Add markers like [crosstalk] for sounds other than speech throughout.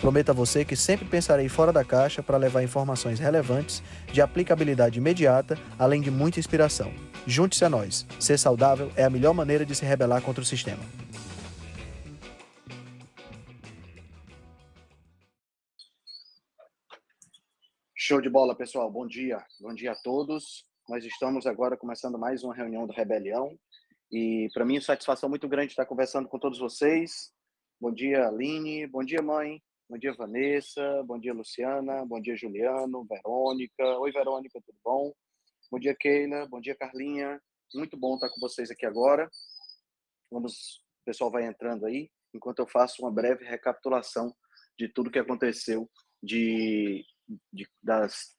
Prometo a você que sempre pensarei fora da caixa para levar informações relevantes, de aplicabilidade imediata, além de muita inspiração. Junte-se a nós. Ser saudável é a melhor maneira de se rebelar contra o sistema. Show de bola, pessoal. Bom dia. Bom dia a todos. Nós estamos agora começando mais uma reunião do Rebelião. E para mim satisfação muito grande estar conversando com todos vocês. Bom dia, Aline. Bom dia, mãe. Bom dia, Vanessa. Bom dia, Luciana. Bom dia, Juliano. Verônica. Oi, Verônica, tudo bom? Bom dia, Keila. Bom dia, Carlinha. Muito bom estar com vocês aqui agora. Vamos, o pessoal vai entrando aí, enquanto eu faço uma breve recapitulação de tudo que aconteceu de, de das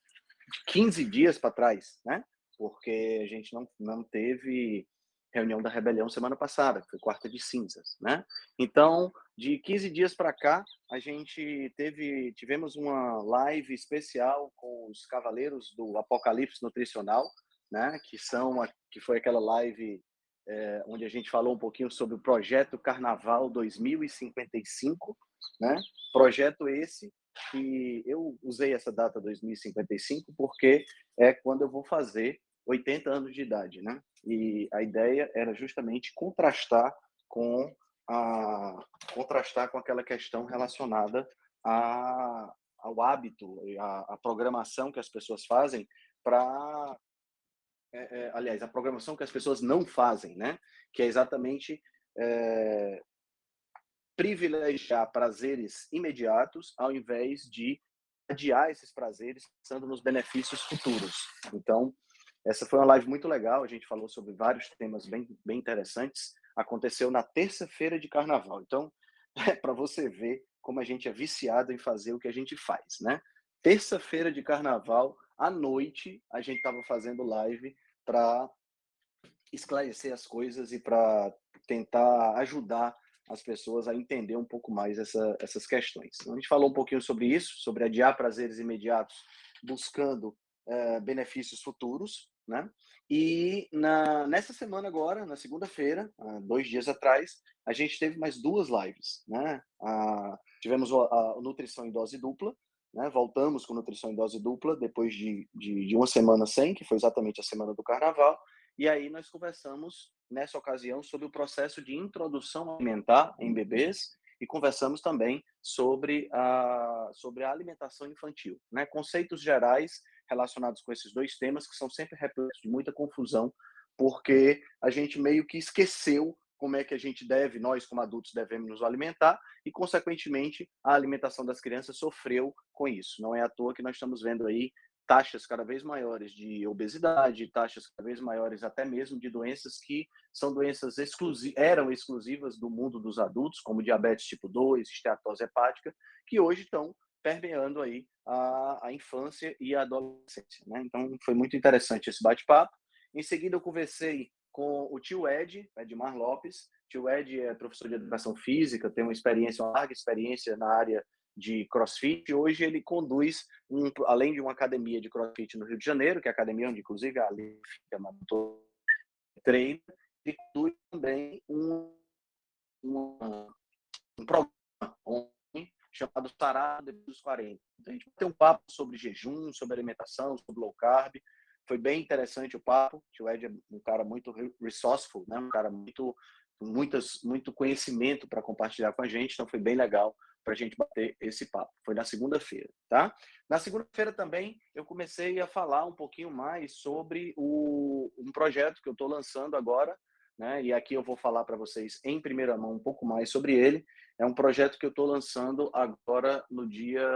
15 dias para trás, né? Porque a gente não, não teve reunião da rebelião semana passada, que foi quarta de cinzas, né? Então, de 15 dias para cá, a gente teve tivemos uma live especial com os cavaleiros do Apocalipse Nutricional, né? Que são a, que foi aquela live é, onde a gente falou um pouquinho sobre o projeto Carnaval 2055, né? Projeto esse que eu usei essa data 2055 porque é quando eu vou fazer 80 anos de idade, né? E a ideia era justamente contrastar com a contrastar com aquela questão relacionada a, ao hábito, a, a programação que as pessoas fazem para é, é, aliás, a programação que as pessoas não fazem, né? Que é exatamente é, privilegiar prazeres imediatos ao invés de adiar esses prazeres pensando nos benefícios futuros. Então, essa foi uma live muito legal, a gente falou sobre vários temas bem, bem interessantes. Aconteceu na terça-feira de carnaval. Então, [laughs] é para você ver como a gente é viciado em fazer o que a gente faz, né? Terça-feira de carnaval, à noite, a gente estava fazendo live para esclarecer as coisas e para tentar ajudar as pessoas a entender um pouco mais essa, essas questões. Então, a gente falou um pouquinho sobre isso, sobre adiar prazeres imediatos, buscando é, benefícios futuros, né? E na, nessa semana agora, na segunda-feira, dois dias atrás, a gente teve mais duas lives, né? Tivemos a, a, nutrição em dose dupla, né? Voltamos com nutrição em dose dupla depois de, de, de uma semana sem, que foi exatamente a semana do Carnaval. E aí nós conversamos nessa ocasião sobre o processo de introdução alimentar em bebês e conversamos também sobre a, sobre a alimentação infantil, né? Conceitos gerais relacionados com esses dois temas que são sempre repletos de muita confusão, porque a gente meio que esqueceu como é que a gente deve, nós como adultos devemos nos alimentar e consequentemente a alimentação das crianças sofreu com isso. Não é à toa que nós estamos vendo aí taxas cada vez maiores de obesidade, taxas cada vez maiores até mesmo de doenças que são doenças exclusivas, eram exclusivas do mundo dos adultos, como diabetes tipo 2, esteatose hepática, que hoje estão permeando aí a, a infância e a adolescência. Né? Então, foi muito interessante esse bate-papo. Em seguida, eu conversei com o tio Ed, Edmar Lopes. O tio Ed é professor de educação física, tem uma experiência, uma larga experiência na área de crossfit. Hoje ele conduz, um, além de uma academia de crossfit no Rio de Janeiro, que é a academia onde, inclusive, a Ali fica treino, ele conduz também um, um, um programa chamado Sarado depois dos 40. Então, a gente ter um papo sobre jejum, sobre alimentação, sobre low carb. Foi bem interessante o papo. O Ed é um cara muito resourceful, né? um cara muito muitas, muito conhecimento para compartilhar com a gente, então foi bem legal para a gente bater esse papo. Foi na segunda-feira, tá? Na segunda-feira também eu comecei a falar um pouquinho mais sobre o, um projeto que eu estou lançando agora, né? E aqui eu vou falar para vocês em primeira mão um pouco mais sobre ele. É um projeto que eu estou lançando agora no dia.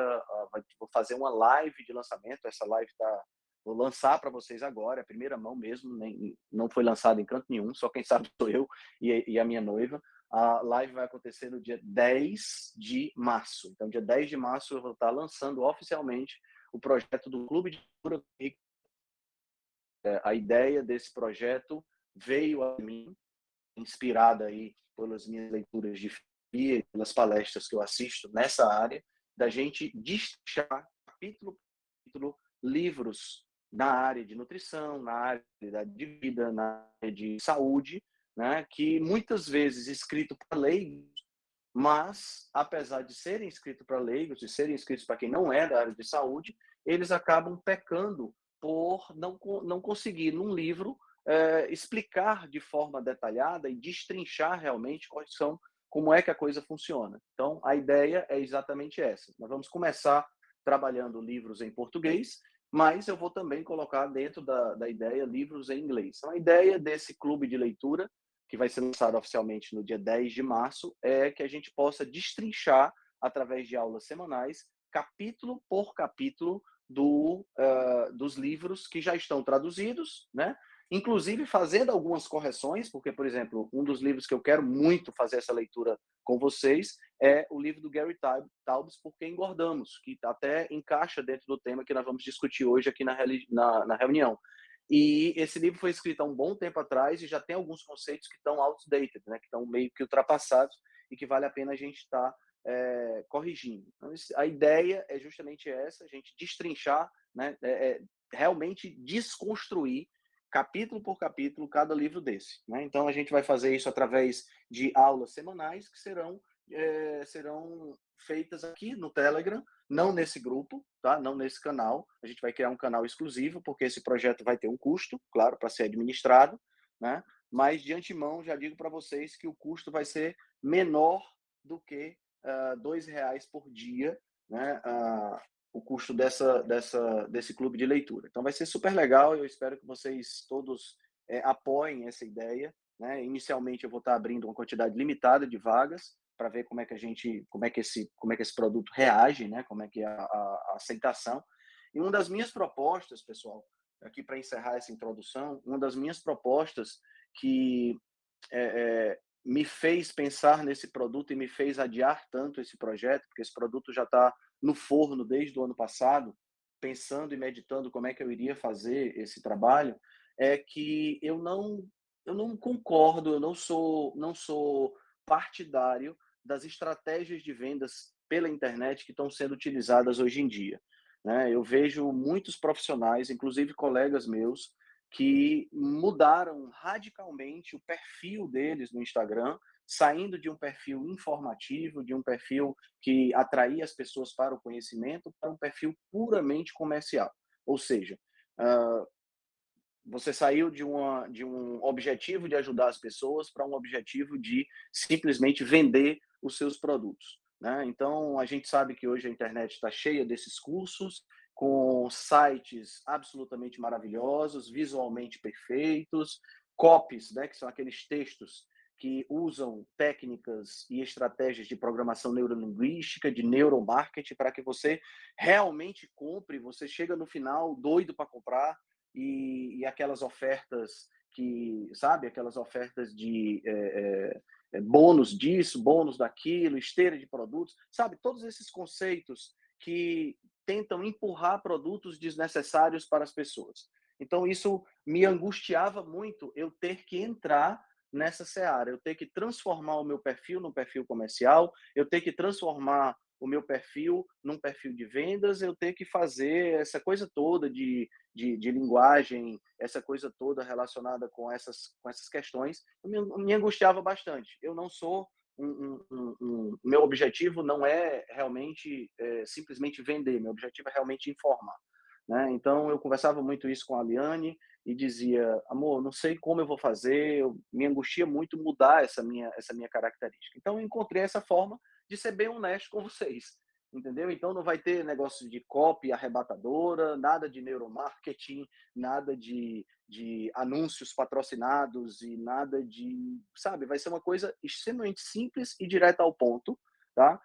Vou fazer uma live de lançamento. Essa live está. Vou lançar para vocês agora, é primeira mão mesmo, nem, não foi lançado em canto nenhum, só quem sabe [laughs] sou eu e, e a minha noiva. A live vai acontecer no dia 10 de março. Então, dia 10 de março, eu vou estar lançando oficialmente o projeto do Clube de Cultura a ideia desse projeto veio a mim, inspirada aí pelas minhas leituras de e pelas palestras que eu assisto nessa área, da gente destrinchar capítulo por capítulo livros na área de nutrição, na área de vida, na área de saúde, né, que muitas vezes escrito para leigos, mas apesar de serem escritos para leigos e serem escritos para quem não é da área de saúde, eles acabam pecando por não, não conseguir, num livro, é, explicar de forma detalhada e destrinchar realmente quais são, como é que a coisa funciona. Então, a ideia é exatamente essa. Nós vamos começar trabalhando livros em português, mas eu vou também colocar dentro da, da ideia livros em inglês. Então, a ideia desse clube de leitura, que vai ser lançado oficialmente no dia 10 de março, é que a gente possa destrinchar, através de aulas semanais, capítulo por capítulo, do, uh, dos livros que já estão traduzidos, né? Inclusive fazendo algumas correções, porque, por exemplo, um dos livros que eu quero muito fazer essa leitura com vocês é o livro do Gary Taubes, Por que Engordamos, que até encaixa dentro do tema que nós vamos discutir hoje aqui na, na, na reunião. E esse livro foi escrito há um bom tempo atrás e já tem alguns conceitos que estão outdated, né, que estão meio que ultrapassados e que vale a pena a gente estar tá, é, corrigindo. Então, a ideia é justamente essa, a gente destrinchar, né, é, é, realmente desconstruir capítulo por capítulo cada livro desse. Né? Então a gente vai fazer isso através de aulas semanais que serão é, serão feitas aqui no Telegram, não nesse grupo, tá? Não nesse canal. A gente vai criar um canal exclusivo porque esse projeto vai ter um custo, claro, para ser administrado, né? Mas de antemão já digo para vocês que o custo vai ser menor do que uh, dois reais por dia, né? Uh, o custo dessa, dessa, desse clube de leitura. Então vai ser super legal. Eu espero que vocês todos é, apoiem essa ideia. Né? Inicialmente eu vou estar abrindo uma quantidade limitada de vagas para ver como é que a gente, como é que esse, como é que esse produto reage, né? Como é que é a, a aceitação. E uma das minhas propostas, pessoal, aqui para encerrar essa introdução, uma das minhas propostas que é, é, me fez pensar nesse produto e me fez adiar tanto esse projeto, porque esse produto já está no forno desde o ano passado, pensando e meditando como é que eu iria fazer esse trabalho, é que eu não eu não concordo, eu não sou não sou partidário das estratégias de vendas pela internet que estão sendo utilizadas hoje em dia. Né? Eu vejo muitos profissionais, inclusive colegas meus, que mudaram radicalmente o perfil deles no Instagram, saindo de um perfil informativo, de um perfil que atraía as pessoas para o conhecimento, para um perfil puramente comercial. Ou seja, uh, você saiu de, uma, de um objetivo de ajudar as pessoas para um objetivo de simplesmente vender os seus produtos. Né? Então, a gente sabe que hoje a internet está cheia desses cursos, com sites absolutamente maravilhosos, visualmente perfeitos, copies, né, que são aqueles textos que usam técnicas e estratégias de programação neurolinguística, de neuromarketing, para que você realmente compre, você chega no final doido para comprar e, e, aquelas ofertas que, sabe, aquelas ofertas de é, é, bônus disso, bônus daquilo, esteira de produtos, sabe, todos esses conceitos que tentam empurrar produtos desnecessários para as pessoas. Então, isso me angustiava muito eu ter que entrar nessa seara, eu ter que transformar o meu perfil num perfil comercial, eu ter que transformar o meu perfil num perfil de vendas, eu ter que fazer essa coisa toda de, de, de linguagem, essa coisa toda relacionada com essas, com essas questões, me, me angustiava bastante. Eu não sou um, um, um, meu objetivo não é realmente é, simplesmente vender, meu objetivo é realmente informar. Né? Então, eu conversava muito isso com a Liane e dizia, amor, não sei como eu vou fazer, eu, me angustia muito mudar essa minha, essa minha característica. Então, eu encontrei essa forma de ser bem honesto com vocês entendeu? Então não vai ter negócio de copy arrebatadora, nada de neuromarketing, nada de, de anúncios patrocinados e nada de, sabe, vai ser uma coisa extremamente simples e direta ao ponto, tá?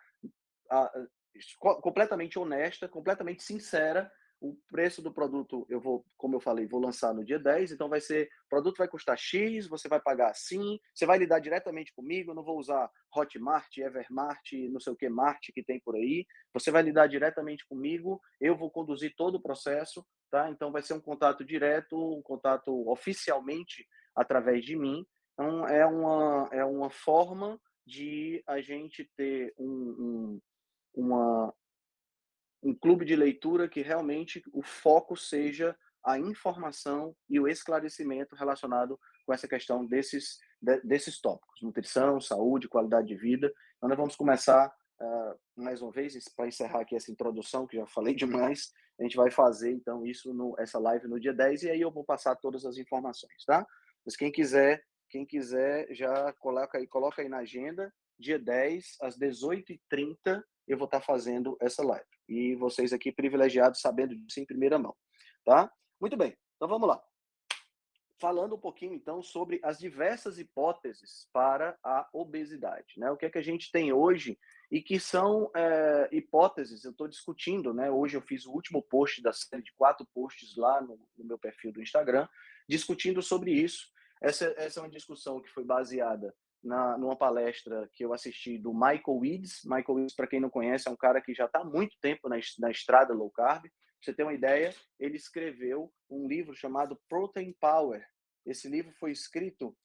completamente honesta, completamente sincera o preço do produto, eu vou, como eu falei, vou lançar no dia 10, então vai ser, o produto vai custar X, você vai pagar assim, você vai lidar diretamente comigo, eu não vou usar Hotmart, Evermart, não sei o que, Mart que tem por aí, você vai lidar diretamente comigo, eu vou conduzir todo o processo, tá? Então vai ser um contato direto, um contato oficialmente através de mim, então é uma, é uma forma de a gente ter um, um uma, um clube de leitura que realmente o foco seja a informação e o esclarecimento relacionado com essa questão desses, de, desses tópicos, nutrição, saúde, qualidade de vida. Então, nós vamos começar, uh, mais uma vez, para encerrar aqui essa introdução, que já falei [laughs] demais, a gente vai fazer, então, isso, no, essa live no dia 10, e aí eu vou passar todas as informações, tá? Mas quem quiser, quem quiser, já coloca aí, coloca aí na agenda, dia 10, às 18h30, eu vou estar fazendo essa live. E vocês aqui privilegiados sabendo disso em primeira mão, tá? Muito bem. Então vamos lá. Falando um pouquinho então sobre as diversas hipóteses para a obesidade, né? O que é que a gente tem hoje e que são é, hipóteses, eu estou discutindo, né? Hoje eu fiz o último post da série de quatro posts lá no, no meu perfil do Instagram, discutindo sobre isso. Essa, essa é uma discussão que foi baseada na, numa palestra que eu assisti do Michael Weeds. Michael Weeds, para quem não conhece, é um cara que já está há muito tempo na, na estrada low carb. Pra você ter uma ideia, ele escreveu um livro chamado Protein Power. Esse livro foi escrito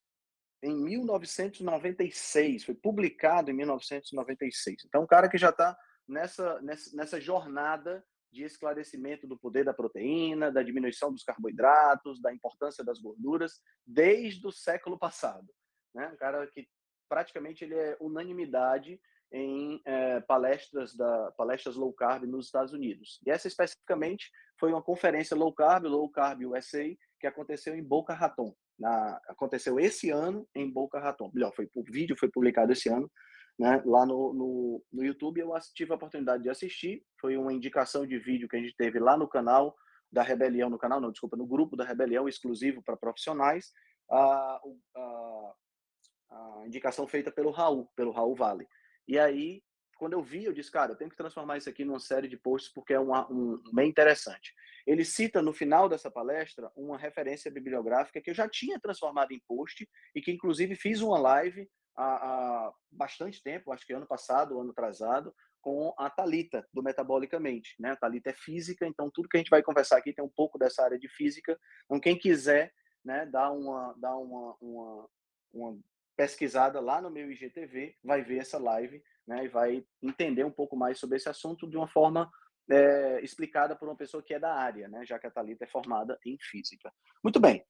em 1996, foi publicado em 1996. Então, um cara que já está nessa, nessa, nessa jornada de esclarecimento do poder da proteína, da diminuição dos carboidratos, da importância das gorduras, desde o século passado né? Um cara que praticamente ele é unanimidade em é, palestras da palestras low carb nos Estados Unidos. E essa especificamente foi uma conferência low carb, low carb USA, que aconteceu em Boca Raton. Na, aconteceu esse ano em Boca Raton. Melhor, foi o vídeo foi publicado esse ano, né? Lá no, no, no YouTube eu tive a oportunidade de assistir. Foi uma indicação de vídeo que a gente teve lá no canal da Rebelião, no canal não, desculpa, no grupo da Rebelião exclusivo para profissionais. Ah, ah, a indicação feita pelo Raul, pelo Raul Vale. E aí, quando eu vi, eu disse, cara, eu tenho que transformar isso aqui numa série de posts porque é uma, um, bem interessante. Ele cita no final dessa palestra uma referência bibliográfica que eu já tinha transformado em post e que inclusive fiz uma live há, há bastante tempo, acho que ano passado, ano atrasado, com a Talita do Metabolicamente, né? A Talita é física, então tudo que a gente vai conversar aqui tem um pouco dessa área de física. Então quem quiser, né, dar uma dar uma, uma, uma pesquisada lá no meu IGTV, vai ver essa live né, e vai entender um pouco mais sobre esse assunto de uma forma é, explicada por uma pessoa que é da área, né, já que a Thalita é formada em física. Muito bem.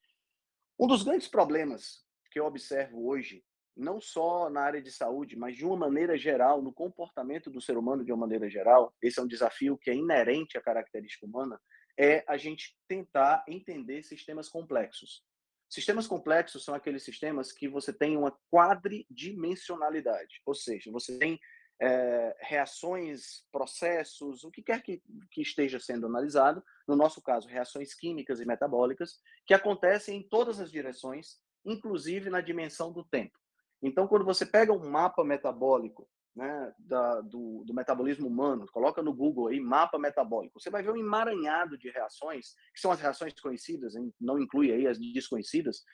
Um dos grandes problemas que eu observo hoje, não só na área de saúde, mas de uma maneira geral, no comportamento do ser humano de uma maneira geral, esse é um desafio que é inerente à característica humana, é a gente tentar entender sistemas complexos. Sistemas complexos são aqueles sistemas que você tem uma quadridimensionalidade, ou seja, você tem é, reações, processos, o que quer que, que esteja sendo analisado, no nosso caso, reações químicas e metabólicas, que acontecem em todas as direções, inclusive na dimensão do tempo. Então, quando você pega um mapa metabólico né, da, do, do, metabolismo humano, coloca no Google aí mapa metabólico, você vai ver um emaranhado de reações, que são as reações conhecidas, hein? não inclui aí as desconhecidas.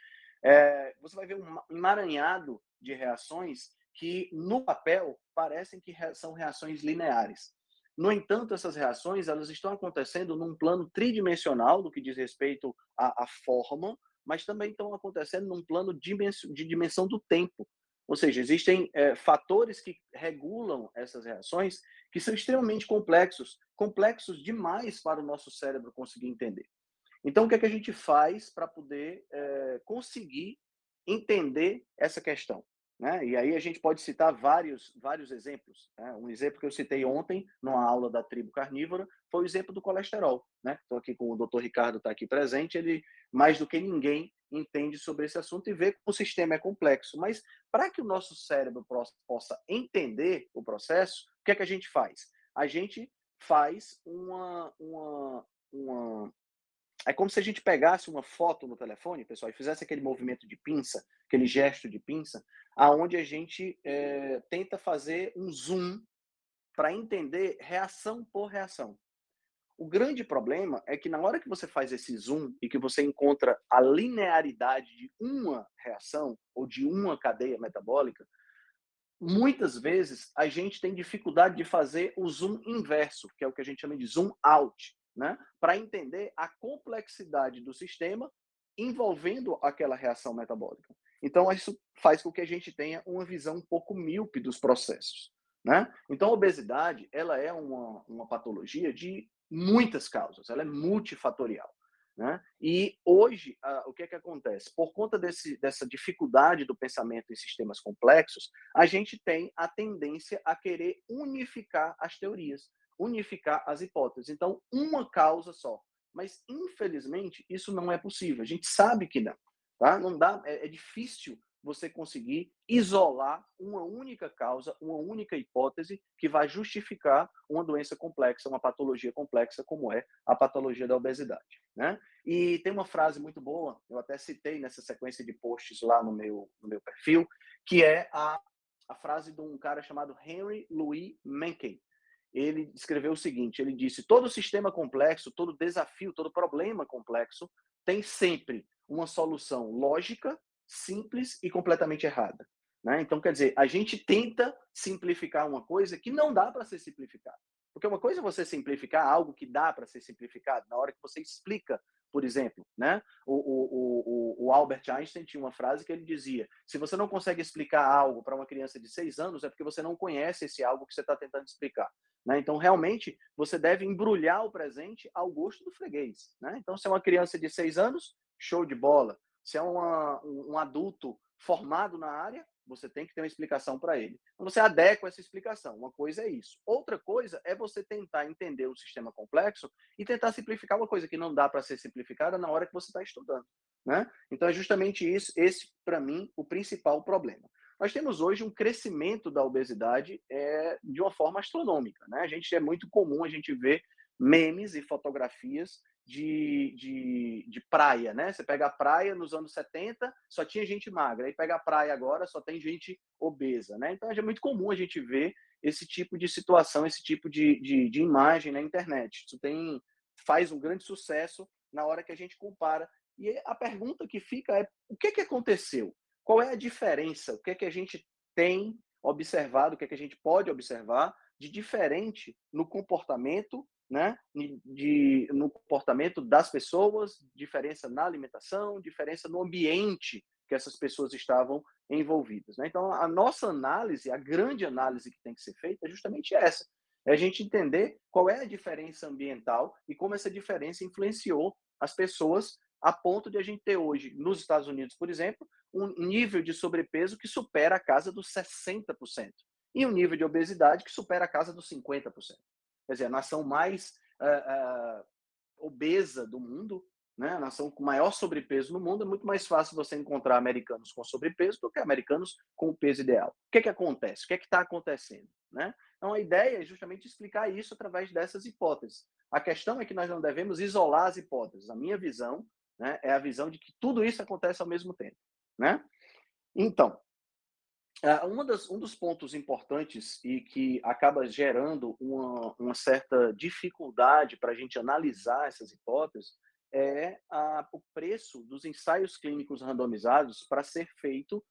É, você vai ver um emaranhado de reações que no papel parecem que são reações lineares. No entanto, essas reações elas estão acontecendo num plano tridimensional do que diz respeito à, à forma, mas também estão acontecendo num plano de dimensão do tempo. Ou seja, existem é, fatores que regulam essas reações que são extremamente complexos, complexos demais para o nosso cérebro conseguir entender. Então, o que, é que a gente faz para poder é, conseguir entender essa questão? Né? E aí a gente pode citar vários, vários exemplos. Né? Um exemplo que eu citei ontem, numa aula da tribo carnívora, foi o exemplo do colesterol. Estou né? aqui com o doutor Ricardo, está aqui presente, ele, mais do que ninguém, entende sobre esse assunto e vê que o sistema é complexo. Mas para que o nosso cérebro possa entender o processo, o que é que a gente faz? A gente faz uma, uma, uma é como se a gente pegasse uma foto no telefone, pessoal, e fizesse aquele movimento de pinça, aquele gesto de pinça, aonde a gente é, tenta fazer um zoom para entender reação por reação. O grande problema é que na hora que você faz esse zoom e que você encontra a linearidade de uma reação ou de uma cadeia metabólica, muitas vezes a gente tem dificuldade de fazer o zoom inverso, que é o que a gente chama de zoom out, né? Para entender a complexidade do sistema envolvendo aquela reação metabólica. Então, isso faz com que a gente tenha uma visão um pouco míope dos processos. Né? Então, a obesidade ela é uma, uma patologia de muitas causas, ela é multifatorial. Né? E hoje, o que é que acontece? Por conta desse, dessa dificuldade do pensamento em sistemas complexos, a gente tem a tendência a querer unificar as teorias, unificar as hipóteses. Então, uma causa só. Mas, infelizmente, isso não é possível. A gente sabe que não. Tá? Não dá, é, é difícil você conseguir isolar uma única causa, uma única hipótese que vai justificar uma doença complexa, uma patologia complexa como é a patologia da obesidade, né? E tem uma frase muito boa, eu até citei nessa sequência de posts lá no meu no meu perfil, que é a a frase de um cara chamado Henry Louis Mencken. Ele escreveu o seguinte, ele disse: "Todo sistema complexo, todo desafio, todo problema complexo tem sempre uma solução lógica, simples e completamente errada. Né? Então, quer dizer, a gente tenta simplificar uma coisa que não dá para ser simplificada. Porque uma coisa é você simplificar algo que dá para ser simplificado, na hora que você explica, por exemplo. Né? O, o, o, o Albert Einstein tinha uma frase que ele dizia: se você não consegue explicar algo para uma criança de seis anos, é porque você não conhece esse algo que você está tentando explicar. Né? Então, realmente, você deve embrulhar o presente ao gosto do freguês. Né? Então, se é uma criança de seis anos, show de bola. Se é uma, um adulto formado na área, você tem que ter uma explicação para ele. Então, você adequa essa explicação. Uma coisa é isso. Outra coisa é você tentar entender o sistema complexo e tentar simplificar uma coisa que não dá para ser simplificada na hora que você está estudando. Né? Então, é justamente isso, esse, para mim, o principal problema. Nós temos hoje um crescimento da obesidade é, de uma forma astronômica. Né? A gente é muito comum a gente ver memes e fotografias de, de, de, praia, né? Você pega a praia nos anos 70, só tinha gente magra. Aí pega a praia agora, só tem gente obesa, né? Então é muito comum a gente ver esse tipo de situação, esse tipo de, de, de imagem na internet. Isso tem faz um grande sucesso na hora que a gente compara. E a pergunta que fica é: o que, que aconteceu? Qual é a diferença? O que que a gente tem observado, o que que a gente pode observar de diferente no comportamento né, de, no comportamento das pessoas, diferença na alimentação, diferença no ambiente que essas pessoas estavam envolvidas. Né? Então, a nossa análise, a grande análise que tem que ser feita é justamente essa: é a gente entender qual é a diferença ambiental e como essa diferença influenciou as pessoas a ponto de a gente ter hoje, nos Estados Unidos, por exemplo, um nível de sobrepeso que supera a casa dos 60%, e um nível de obesidade que supera a casa dos 50% quer dizer, a nação mais uh, uh, obesa do mundo, né? a nação com maior sobrepeso no mundo, é muito mais fácil você encontrar americanos com sobrepeso do que americanos com o peso ideal. O que, é que acontece? O que é está acontecendo? Né? Então, a ideia é justamente explicar isso através dessas hipóteses. A questão é que nós não devemos isolar as hipóteses. A minha visão né, é a visão de que tudo isso acontece ao mesmo tempo. Né? Então, uma das, um dos pontos importantes e que acaba gerando uma, uma certa dificuldade para a gente analisar essas hipóteses é a, o preço dos ensaios clínicos randomizados para ser feito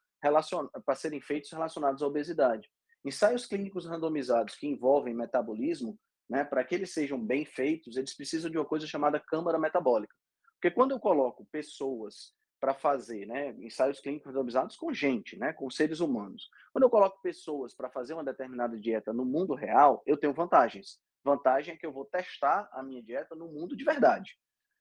para serem feitos relacionados à obesidade. Ensaios clínicos randomizados que envolvem metabolismo, né, para que eles sejam bem feitos, eles precisam de uma coisa chamada câmara metabólica. Porque quando eu coloco pessoas para fazer né, ensaios clínicos randomizados com gente, né, com seres humanos. Quando eu coloco pessoas para fazer uma determinada dieta no mundo real, eu tenho vantagens. Vantagem é que eu vou testar a minha dieta no mundo de verdade.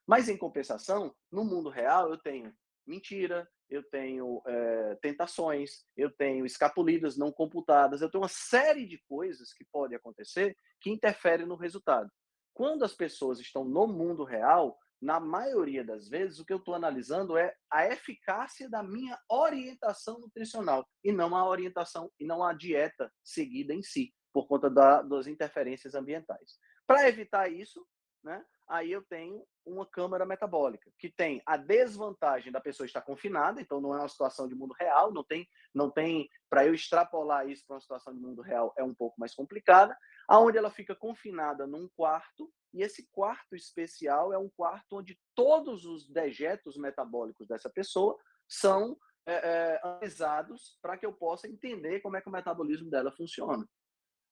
Mas, em compensação, no mundo real, eu tenho mentira, eu tenho é, tentações, eu tenho escapulidas não computadas, eu tenho uma série de coisas que podem acontecer que interferem no resultado. Quando as pessoas estão no mundo real, na maioria das vezes, o que eu estou analisando é a eficácia da minha orientação nutricional e não a orientação e não a dieta seguida em si, por conta da, das interferências ambientais. Para evitar isso, né, aí eu tenho uma câmara metabólica, que tem a desvantagem da pessoa estar confinada, então não é uma situação de mundo real, não tem, não tem para eu extrapolar isso para uma situação de mundo real é um pouco mais complicada, aonde ela fica confinada num quarto e esse quarto especial é um quarto onde todos os dejetos metabólicos dessa pessoa são é, é, analisados para que eu possa entender como é que o metabolismo dela funciona.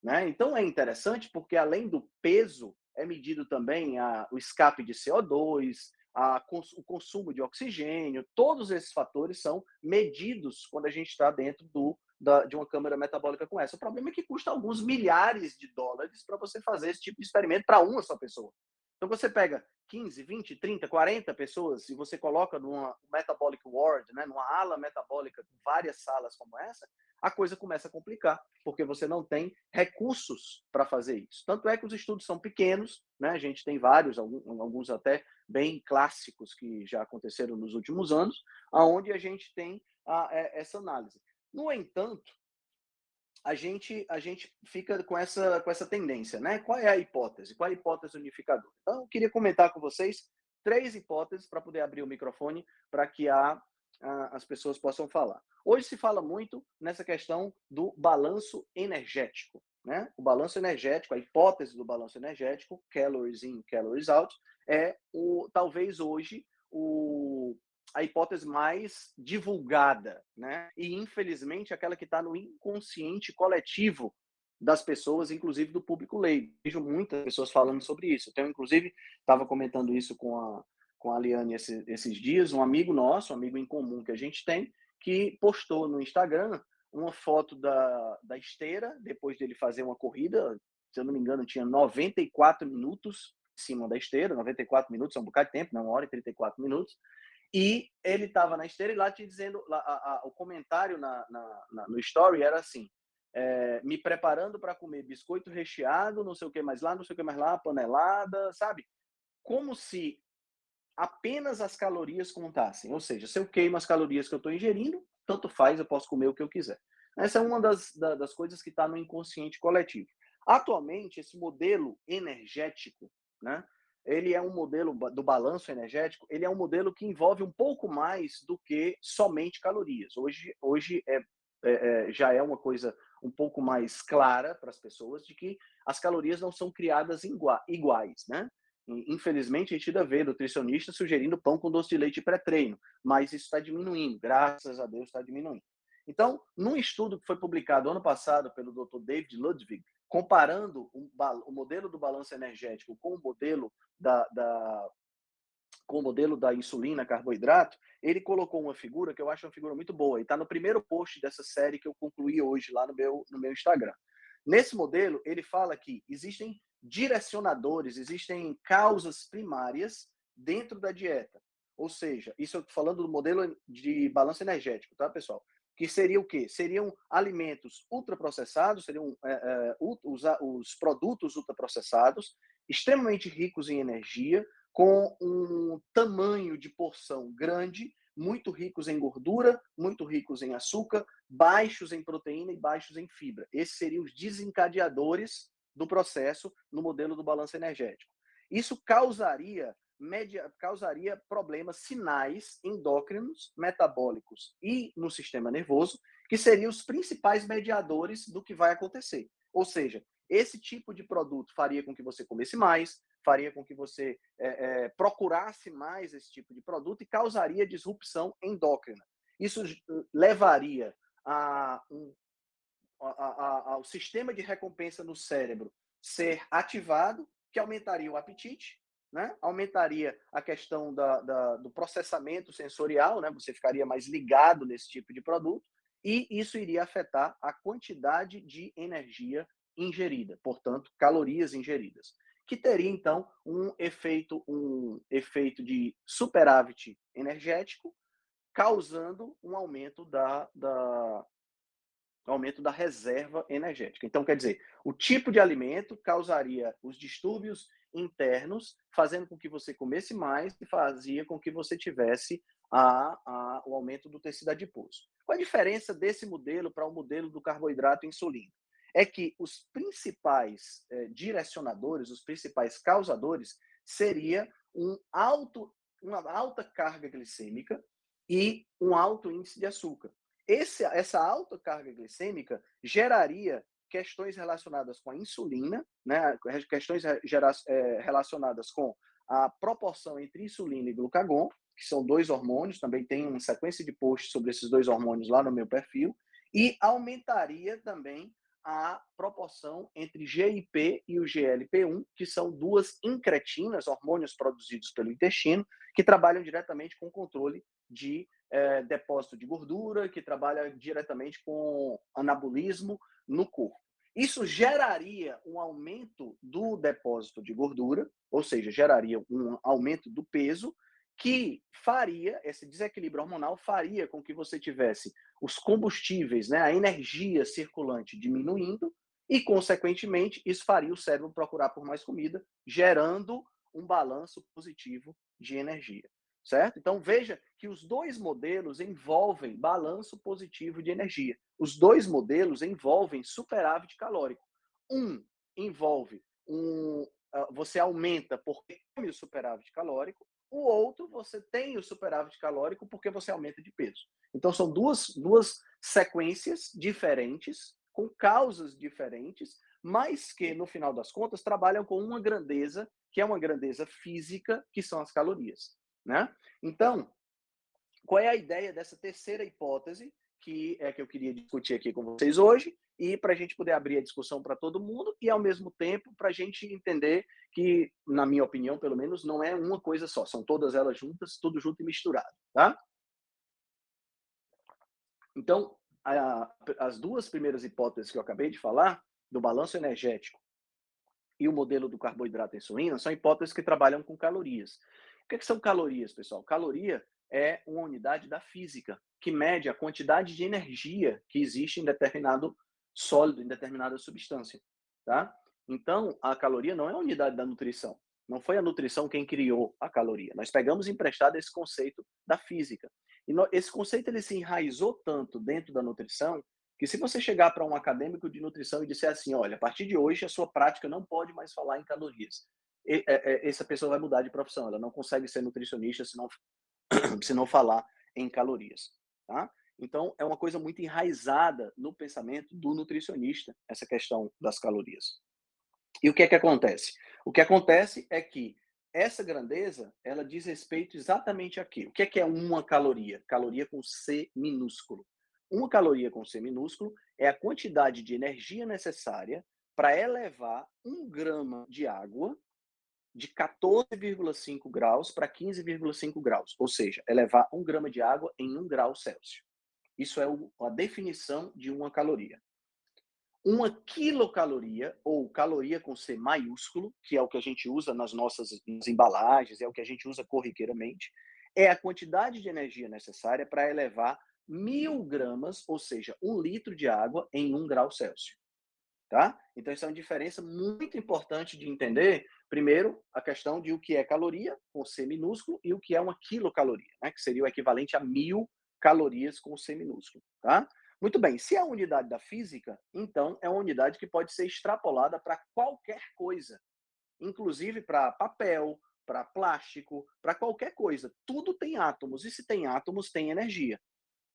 Né? Então é interessante porque além do peso é medido também a, o escape de CO2, a, o consumo de oxigênio, todos esses fatores são medidos quando a gente está dentro do, da, de uma câmara metabólica com essa. O problema é que custa alguns milhares de dólares para você fazer esse tipo de experimento para uma só pessoa. Então você pega 15, 20, 30, 40 pessoas e você coloca numa metabolic ward, né, numa ala metabólica com várias salas como essa, a coisa começa a complicar, porque você não tem recursos para fazer isso. Tanto é que os estudos são pequenos, né? A gente tem vários, alguns até bem clássicos que já aconteceram nos últimos anos, aonde a gente tem a, a, é, essa análise. No entanto, a gente a gente fica com essa com essa tendência, né? Qual é a hipótese? Qual é a hipótese unificadora? Então, eu queria comentar com vocês três hipóteses para poder abrir o microfone para que a, a, as pessoas possam falar. Hoje se fala muito nessa questão do balanço energético, né? O balanço energético, a hipótese do balanço energético, calories in, calories out, é o talvez hoje o a hipótese mais divulgada, né? E infelizmente aquela que está no inconsciente coletivo das pessoas, inclusive do público leigo. Vejo muitas pessoas falando sobre isso. Então, inclusive, estava comentando isso com a com a Liane esse, esses dias, um amigo nosso, um amigo em comum que a gente tem, que postou no Instagram uma foto da, da esteira, depois dele fazer uma corrida, se eu não me engano, tinha 94 minutos em cima da esteira, 94 minutos é um bocado de tempo, não, uma hora e 34 minutos, e ele estava na esteira e lá te dizendo, lá, a, a, o comentário na, na, na, no story era assim, é, me preparando para comer biscoito recheado, não sei o que mais lá, não sei o que mais lá, panelada, sabe? Como se apenas as calorias contassem. Ou seja, se eu queimo as calorias que eu estou ingerindo, tanto faz, eu posso comer o que eu quiser. Essa é uma das, das coisas que está no inconsciente coletivo. Atualmente, esse modelo energético, né, ele é um modelo do balanço energético, ele é um modelo que envolve um pouco mais do que somente calorias. Hoje, hoje é, é, é já é uma coisa um pouco mais clara para as pessoas de que as calorias não são criadas iguais, né? Infelizmente, a gente ainda vê nutricionista sugerindo pão com doce de leite pré-treino, mas isso está diminuindo, graças a Deus está diminuindo. Então, num estudo que foi publicado ano passado pelo Dr. David Ludwig, comparando o, o modelo do balanço energético com o modelo da, da, com o modelo da insulina carboidrato, ele colocou uma figura que eu acho uma figura muito boa, e está no primeiro post dessa série que eu concluí hoje lá no meu, no meu Instagram. Nesse modelo, ele fala que existem direcionadores, existem causas primárias dentro da dieta. Ou seja, isso eu estou falando do modelo de balanço energético, tá, pessoal? Que seria o quê? Seriam alimentos ultraprocessados, seriam é, é, os, os produtos ultraprocessados, extremamente ricos em energia, com um tamanho de porção grande, muito ricos em gordura, muito ricos em açúcar, baixos em proteína e baixos em fibra. Esses seriam os desencadeadores do processo no modelo do balanço energético. Isso causaria, media, causaria problemas, sinais endócrinos, metabólicos e no sistema nervoso, que seriam os principais mediadores do que vai acontecer. Ou seja, esse tipo de produto faria com que você comesse mais, faria com que você é, é, procurasse mais esse tipo de produto e causaria disrupção endócrina. Isso levaria a um ao sistema de recompensa no cérebro ser ativado, que aumentaria o apetite, né? aumentaria a questão da, da, do processamento sensorial, né? você ficaria mais ligado nesse tipo de produto, e isso iria afetar a quantidade de energia ingerida, portanto, calorias ingeridas, que teria então um efeito, um efeito de superávit energético, causando um aumento da, da, aumento da reserva energética. Então, quer dizer, o tipo de alimento causaria os distúrbios internos, fazendo com que você comesse mais e fazia com que você tivesse a, a, o aumento do tecido adiposo. Qual a diferença desse modelo para o modelo do carboidrato insulina? É que os principais eh, direcionadores, os principais causadores, seria um alto, uma alta carga glicêmica e um alto índice de açúcar. Esse, essa alta carga glicêmica geraria questões relacionadas com a insulina, né, questões é, relacionadas com a proporção entre insulina e glucagon, que são dois hormônios, também tem uma sequência de posts sobre esses dois hormônios lá no meu perfil, e aumentaria também a proporção entre GIP e o GLP-1, que são duas incretinas, hormônios produzidos pelo intestino, que trabalham diretamente com o controle de é, depósito de gordura, que trabalha diretamente com anabolismo no corpo. Isso geraria um aumento do depósito de gordura, ou seja, geraria um aumento do peso, que faria, esse desequilíbrio hormonal faria com que você tivesse os combustíveis, né, a energia circulante diminuindo, e, consequentemente, isso faria o cérebro procurar por mais comida, gerando um balanço positivo de energia. Certo? Então, veja que os dois modelos envolvem balanço positivo de energia. Os dois modelos envolvem superávit calórico. Um envolve um. Ah, você aumenta porque come o superávit calórico, o outro, você tem o superávit calórico porque você aumenta de peso. Então, são duas, duas sequências diferentes, com causas diferentes, mas que, no final das contas, trabalham com uma grandeza, que é uma grandeza física, que são as calorias. Né? Então, qual é a ideia dessa terceira hipótese, que é que eu queria discutir aqui com vocês hoje, e para a gente poder abrir a discussão para todo mundo, e ao mesmo tempo para a gente entender que, na minha opinião, pelo menos, não é uma coisa só, são todas elas juntas, tudo junto e misturado, tá? Então, a, as duas primeiras hipóteses que eu acabei de falar, do balanço energético e o modelo do carboidrato e insulina, são hipóteses que trabalham com calorias. O que, que são calorias, pessoal? Caloria é uma unidade da física que mede a quantidade de energia que existe em determinado sólido, em determinada substância, tá? Então, a caloria não é a unidade da nutrição. Não foi a nutrição quem criou a caloria. Nós pegamos emprestado esse conceito da física. E esse conceito ele se enraizou tanto dentro da nutrição que se você chegar para um acadêmico de nutrição e disser assim, olha, a partir de hoje a sua prática não pode mais falar em calorias, é, é, essa pessoa vai mudar de profissão. Ela não consegue ser nutricionista se não, [clears throat] se não falar em calorias, tá? Então é uma coisa muito enraizada no pensamento do nutricionista essa questão das calorias. E o que é que acontece? O que acontece é que essa grandeza, ela diz respeito exatamente a quê? O que é que é uma caloria? Caloria com C minúsculo. Uma caloria com C minúsculo é a quantidade de energia necessária para elevar um grama de água de 14,5 graus para 15,5 graus, ou seja, elevar um grama de água em um grau Celsius. Isso é a definição de uma caloria uma quilocaloria, ou caloria com C maiúsculo, que é o que a gente usa nas nossas nas embalagens, é o que a gente usa corriqueiramente, é a quantidade de energia necessária para elevar mil gramas, ou seja, um litro de água em um grau Celsius. Tá? Então, isso é uma diferença muito importante de entender. Primeiro, a questão de o que é caloria, com C minúsculo, e o que é uma quilocaloria, né? que seria o equivalente a mil calorias com C minúsculo. Tá? Muito bem, se é a unidade da física, então é uma unidade que pode ser extrapolada para qualquer coisa, inclusive para papel, para plástico, para qualquer coisa. Tudo tem átomos, e se tem átomos, tem energia.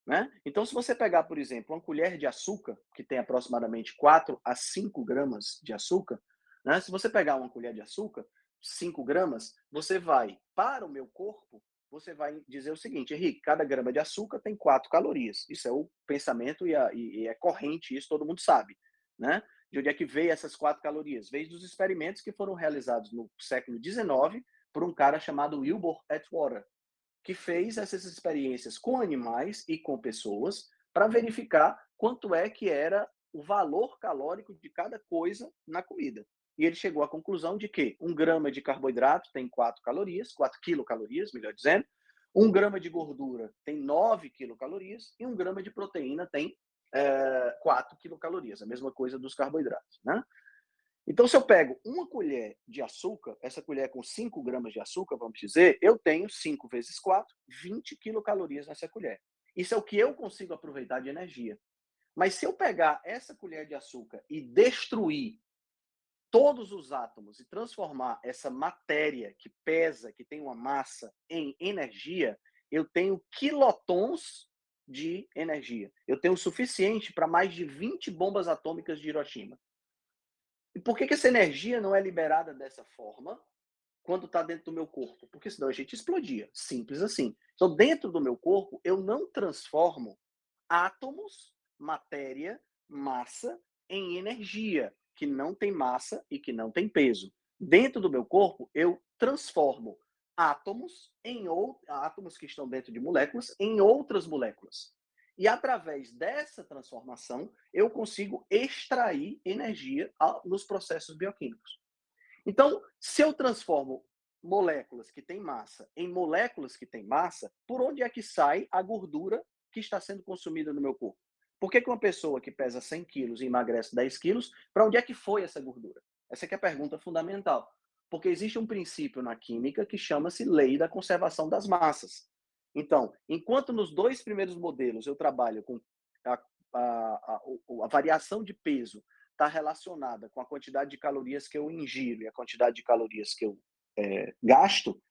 Né? Então, se você pegar, por exemplo, uma colher de açúcar, que tem aproximadamente 4 a 5 gramas de açúcar, né? se você pegar uma colher de açúcar, 5 gramas, você vai, para o meu corpo, você vai dizer o seguinte, Henrique, cada grama de açúcar tem quatro calorias. Isso é o pensamento e, a, e, é corrente, isso todo mundo sabe, né? De onde é que veio essas quatro calorias? Veio dos experimentos que foram realizados no século XIX por um cara chamado Wilbur Atwater, que fez essas experiências com animais e com pessoas para verificar quanto é que era o valor calórico de cada coisa na comida. E ele chegou à conclusão de que um grama de carboidrato tem 4 calorias, 4 quilocalorias, melhor dizendo, um grama de gordura tem 9 quilocalorias e um grama de proteína tem é, 4 quilocalorias, a mesma coisa dos carboidratos, né? Então, se eu pego uma colher de açúcar, essa colher com 5 gramas de açúcar, vamos dizer, eu tenho 5 vezes 4, 20 quilocalorias nessa colher. Isso é o que eu consigo aproveitar de energia. Mas se eu pegar essa colher de açúcar e destruir todos os átomos e transformar essa matéria que pesa, que tem uma massa, em energia, eu tenho quilotons de energia. Eu tenho o suficiente para mais de 20 bombas atômicas de Hiroshima. E por que, que essa energia não é liberada dessa forma quando está dentro do meu corpo? Porque senão a gente explodia. Simples assim. Então, dentro do meu corpo, eu não transformo átomos, matéria, massa em energia, que não tem massa e que não tem peso. Dentro do meu corpo, eu transformo átomos em ou, átomos que estão dentro de moléculas em outras moléculas. E através dessa transformação, eu consigo extrair energia nos processos bioquímicos. Então, se eu transformo moléculas que têm massa em moléculas que têm massa, por onde é que sai a gordura que está sendo consumida no meu corpo? Por que, que uma pessoa que pesa 100 quilos e emagrece 10 quilos, para onde é que foi essa gordura? Essa é a pergunta fundamental. Porque existe um princípio na química que chama-se lei da conservação das massas. Então, enquanto nos dois primeiros modelos eu trabalho com a, a, a, a variação de peso está relacionada com a quantidade de calorias que eu ingiro e a quantidade de calorias que eu é, gasto,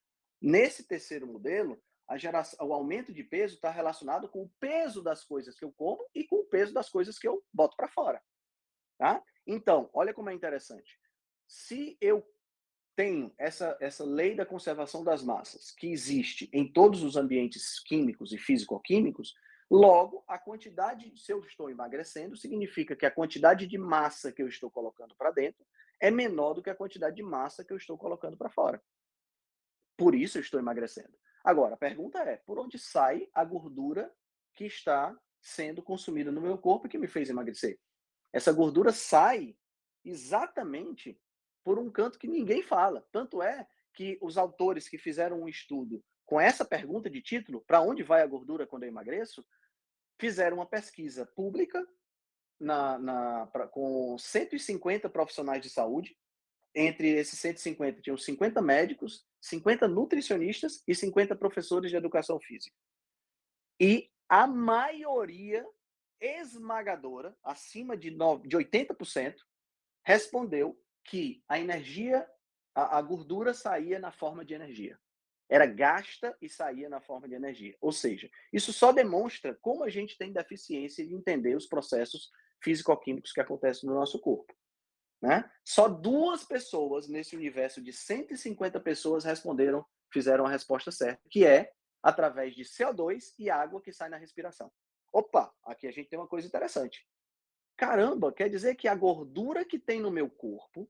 nesse terceiro modelo, geração, o aumento de peso está relacionado com o peso das coisas que eu como e com o peso das coisas que eu boto para fora. Tá? Então, olha como é interessante. Se eu tenho essa, essa lei da conservação das massas, que existe em todos os ambientes químicos e físico-químicos, logo, a quantidade, se eu estou emagrecendo, significa que a quantidade de massa que eu estou colocando para dentro é menor do que a quantidade de massa que eu estou colocando para fora. Por isso eu estou emagrecendo. Agora, a pergunta é: por onde sai a gordura que está sendo consumida no meu corpo e que me fez emagrecer? Essa gordura sai exatamente por um canto que ninguém fala. Tanto é que os autores que fizeram um estudo com essa pergunta de título, para onde vai a gordura quando eu emagreço, fizeram uma pesquisa pública na, na, pra, com 150 profissionais de saúde. Entre esses 150, tinham 50 médicos, 50 nutricionistas e 50 professores de educação física. E a maioria esmagadora, acima de, 9, de 80%, respondeu que a energia, a, a gordura saía na forma de energia. Era gasta e saía na forma de energia. Ou seja, isso só demonstra como a gente tem deficiência de entender os processos físico-químicos que acontecem no nosso corpo. Né? Só duas pessoas nesse universo de 150 pessoas responderam, fizeram a resposta certa, que é através de CO2 e água que sai na respiração. Opa, aqui a gente tem uma coisa interessante. Caramba, quer dizer que a gordura que tem no meu corpo,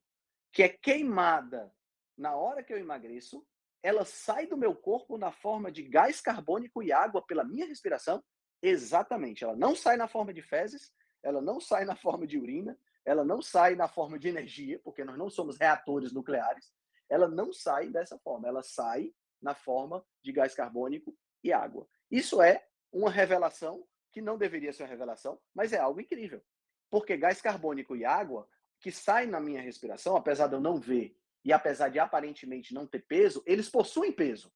que é queimada na hora que eu emagreço, ela sai do meu corpo na forma de gás carbônico e água pela minha respiração? Exatamente. Ela não sai na forma de fezes, ela não sai na forma de urina, ela não sai na forma de energia, porque nós não somos reatores nucleares. Ela não sai dessa forma, ela sai na forma de gás carbônico e água. Isso é uma revelação que não deveria ser uma revelação, mas é algo incrível. Porque gás carbônico e água que saem na minha respiração, apesar de eu não ver e apesar de aparentemente não ter peso, eles possuem peso.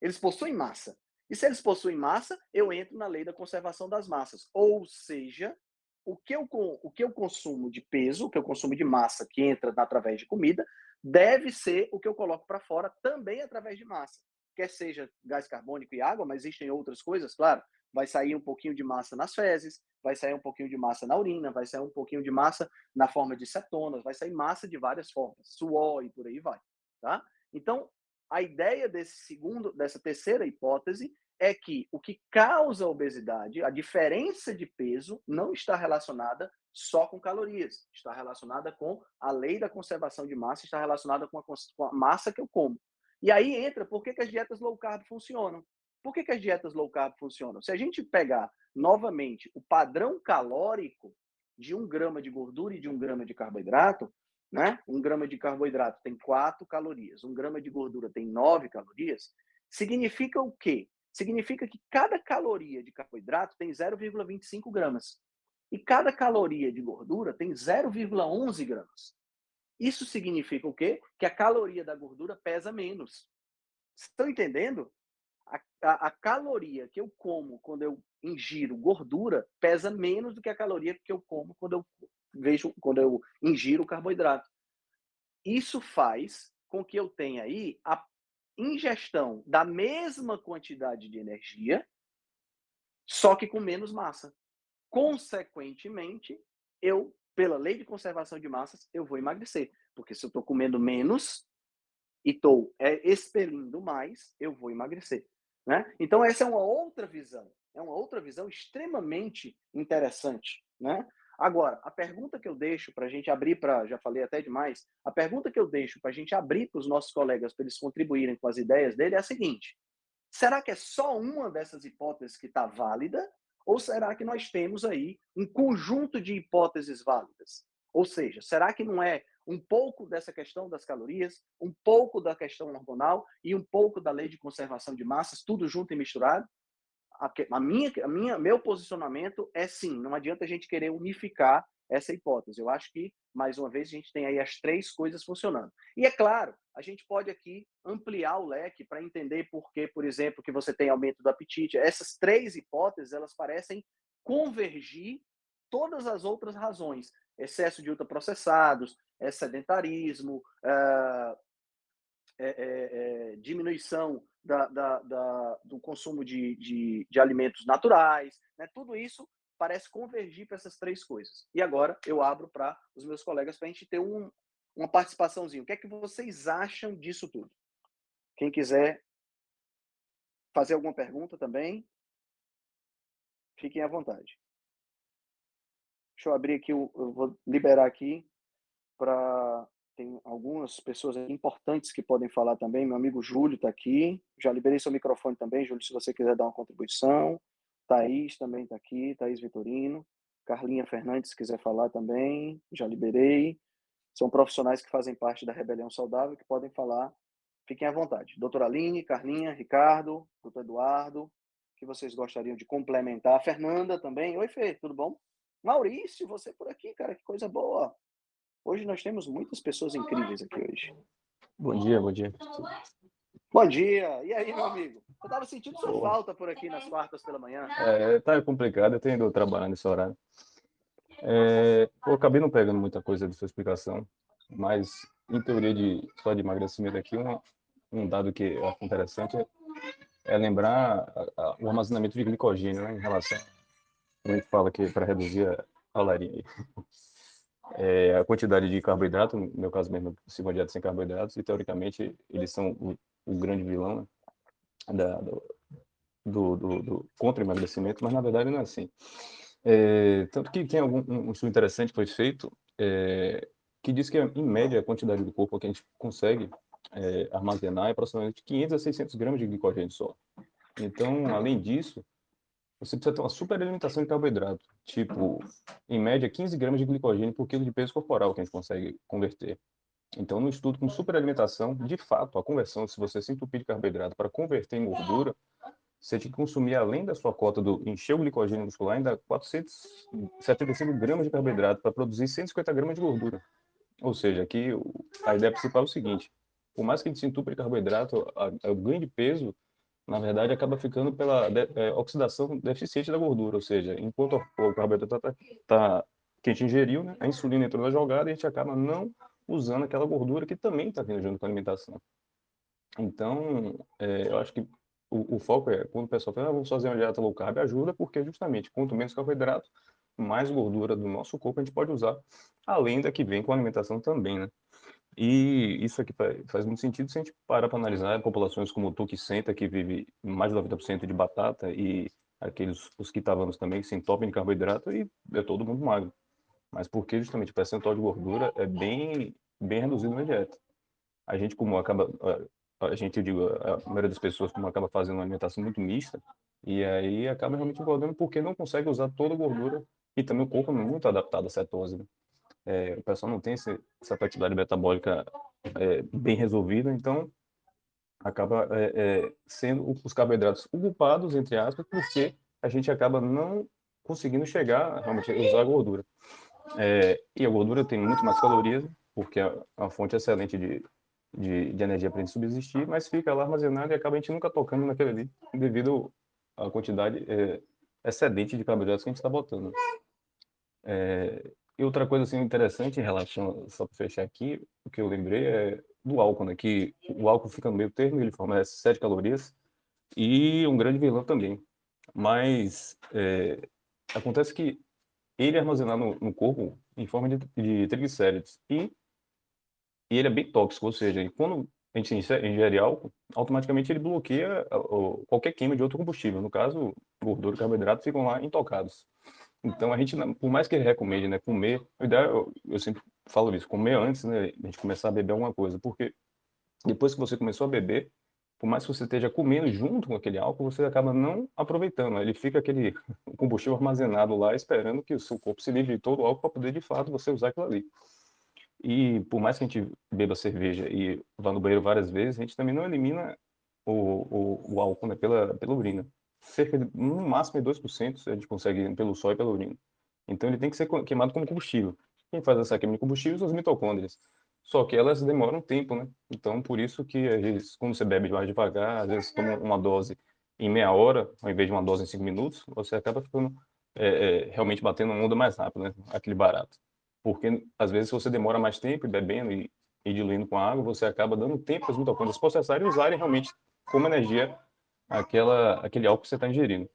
Eles possuem massa. E se eles possuem massa, eu entro na lei da conservação das massas. Ou seja, o que eu, o que eu consumo de peso, o que eu consumo de massa que entra através de comida, deve ser o que eu coloco para fora também através de massa. Quer seja gás carbônico e água, mas existem outras coisas, claro vai sair um pouquinho de massa nas fezes, vai sair um pouquinho de massa na urina, vai sair um pouquinho de massa na forma de cetonas, vai sair massa de várias formas, suor e por aí vai, tá? Então, a ideia desse segundo, dessa terceira hipótese é que o que causa a obesidade, a diferença de peso, não está relacionada só com calorias, está relacionada com a lei da conservação de massa, está relacionada com a, com a massa que eu como. E aí entra por que, que as dietas low carb funcionam. Por que, que as dietas low carb funcionam? Se a gente pegar novamente o padrão calórico de um grama de gordura e de um grama de carboidrato, né? Um grama de carboidrato tem 4 calorias, um grama de gordura tem 9 calorias. Significa o quê? Significa que cada caloria de carboidrato tem 0,25 gramas. E cada caloria de gordura tem 0,11 gramas. Isso significa o quê? Que a caloria da gordura pesa menos. Estão entendendo? a, a, a, caloria que eu como quando eu ingiro gordura pesa menos do que a caloria que eu como quando eu vejo quando eu ingiro carboidrato. Isso faz com que eu tenha aí a ingestão da mesma quantidade de energia só que com menos massa. Consequentemente, eu, pela lei de conservação de massas, eu vou emagrecer. Porque se eu estou comendo menos e estou é, expelindo mais, eu vou emagrecer. Né? Então, essa é uma outra visão. É uma outra visão extremamente interessante. Né? Agora, a pergunta que eu deixo para a gente abrir para, já falei até demais, a pergunta que eu deixo para a gente abrir para os nossos colegas, para eles contribuírem com as ideias dele, é a seguinte: será que é só uma dessas hipóteses que está válida? Ou será que nós temos aí um conjunto de hipóteses válidas? Ou seja, será que não é um pouco dessa questão das calorias, um pouco da questão hormonal e um pouco da lei de conservação de massas, tudo junto e misturado? A minha, a minha, meu posicionamento é sim, não adianta a gente querer unificar essa hipótese. Eu acho que, mais uma vez, a gente tem aí as três coisas funcionando. E é claro, a gente pode aqui ampliar o leque para entender por que, por exemplo, que você tem aumento do apetite. Essas três hipóteses, elas parecem convergir todas as outras razões. Excesso de ultraprocessados, sedentarismo, é, é, é, diminuição da, da, da, do consumo de, de, de alimentos naturais, né? tudo isso parece convergir para essas três coisas. E agora eu abro para os meus colegas para a gente ter um, uma participaçãozinha. O que é que vocês acham disso tudo? Quem quiser fazer alguma pergunta também, fiquem à vontade. Deixa eu abrir aqui, eu vou liberar aqui para tem algumas pessoas importantes que podem falar também. Meu amigo Júlio está aqui. Já liberei seu microfone também, Júlio, se você quiser dar uma contribuição. Thaís também está aqui, Thaís Vitorino. Carlinha Fernandes, se quiser falar também, já liberei. São profissionais que fazem parte da Rebelião Saudável que podem falar. Fiquem à vontade. Doutora Aline, Carlinha, Ricardo, doutor Eduardo, que vocês gostariam de complementar. Fernanda também. Oi, Fê, tudo bom? Maurício, você por aqui, cara, que coisa boa. Hoje nós temos muitas pessoas incríveis aqui hoje. Bom dia, bom dia. Bom dia. E aí, meu amigo? Eu tava sentindo sua falta por aqui nas quartas pela manhã. É, tá complicado, eu tenho ido trabalhar nesse horário. É, eu acabei não pegando muita coisa de sua explicação, mas em teoria de só de emagrecimento aqui, um, um dado que eu acho interessante é, é lembrar a, a, o armazenamento de glicogênio né, em relação a gente fala que para reduzir a, a é, a quantidade de carboidrato, no meu caso mesmo, se uma dieta sem carboidratos, e teoricamente eles são o, o grande vilão né, da, do, do, do, contra o emagrecimento, mas na verdade não é assim. É, tanto que tem algum, um estudo interessante que foi feito, é, que diz que, em média, a quantidade do corpo que a gente consegue é, armazenar é aproximadamente 500 a 600 gramas de glicogênio só. Então, além disso, você precisa ter uma super alimentação de carboidrato, tipo, em média, 15 gramas de glicogênio por quilo de peso corporal que a gente consegue converter. Então, no estudo com superalimentação, de fato, a conversão, se você se entupir de carboidrato para converter em gordura, você tem que consumir, além da sua cota do encher o glicogênio muscular, ainda 475 gramas de carboidrato para produzir 150 gramas de gordura. Ou seja, aqui a ideia principal é o seguinte, por mais que a gente se entupa de carboidrato, o ganho de peso na verdade, acaba ficando pela é, oxidação deficiente da gordura, ou seja, enquanto o carboidrato tá, tá, que a gente ingeriu, né, a insulina entrou na jogada e a gente acaba não usando aquela gordura que também está vindo junto com a alimentação. Então, é, eu acho que o, o, foco é, quando o pessoal fala, ah, vamos fazer uma dieta low carb, ajuda, porque justamente, quanto menos carboidrato, mais gordura do nosso corpo a gente pode usar, além da que vem com a alimentação também, né? E isso aqui faz muito sentido se a gente parar para analisar populações como o Tuquicenta, que vive mais de 90% de batata, e aqueles os quitavanos também, que se entopem de carboidrato, e é todo mundo magro. Mas porque justamente o percentual de gordura é bem, bem reduzido na dieta. A gente, como acaba, a gente, eu digo, a maioria das pessoas, como acaba fazendo uma alimentação muito mista, e aí acaba realmente engordando porque não consegue usar toda a gordura, e também o corpo é muito adaptado à cetose, né? É, o pessoal não tem esse, essa fertilidade metabólica é, bem resolvida, então acaba é, é sendo os carboidratos ocupados, entre aspas, porque a gente acaba não conseguindo chegar realmente a usar a gordura. É, e a gordura tem muito mais calorias, porque é uma fonte excelente de, de, de energia para a gente subsistir, mas fica lá armazenada e acaba a gente nunca tocando naquele ali, devido à quantidade é, excedente de carboidratos que a gente está botando. É, e outra coisa assim interessante em relação, só para fechar aqui, o que eu lembrei é do álcool, né? Que o álcool fica no meio termo, ele fornece 7 calorias e um grande vilão também. Mas é, acontece que ele é armazenado no, no corpo em forma de, de triglicérides e, e, ele é bem tóxico, ou seja, quando a gente ingere álcool, automaticamente ele bloqueia qualquer queima de outro combustível. No caso, gordura e carboidrato ficam lá intocados. Então, a gente, por mais que ele recomende, né, comer, o ideal, eu, eu sempre falo isso, comer antes, né, a gente começar a beber alguma coisa, porque depois que você começou a beber, por mais que você esteja comendo junto com aquele álcool, você acaba não aproveitando. Né? Ele fica aquele [laughs] combustível armazenado lá, esperando que o seu corpo se livre de todo o álcool para poder, de fato, você usar aquilo ali. E por mais que a gente beba cerveja e vá no banheiro várias vezes, a gente também não elimina o, o, o álcool né, pela, pela urina. Cerca de, no máximo, de 2% a gente consegue pelo sol e pela urina. Então ele tem que ser queimado como combustível. Quem faz essa queima de combustível são as mitocôndrias. Só que elas demoram tempo, né? Então, por isso que, às vezes, quando você bebe mais devagar, às vezes toma uma dose em meia hora, ao invés de uma dose em cinco minutos, você acaba ficando é, é, realmente batendo onda mais rápido, né? Aquele barato. Porque, às vezes, se você demora mais tempo bebendo e, e diluindo com água, você acaba dando tempo para as mitocôndrias processarem e usarem realmente como energia aquela, aquele álcool que você está ingerindo.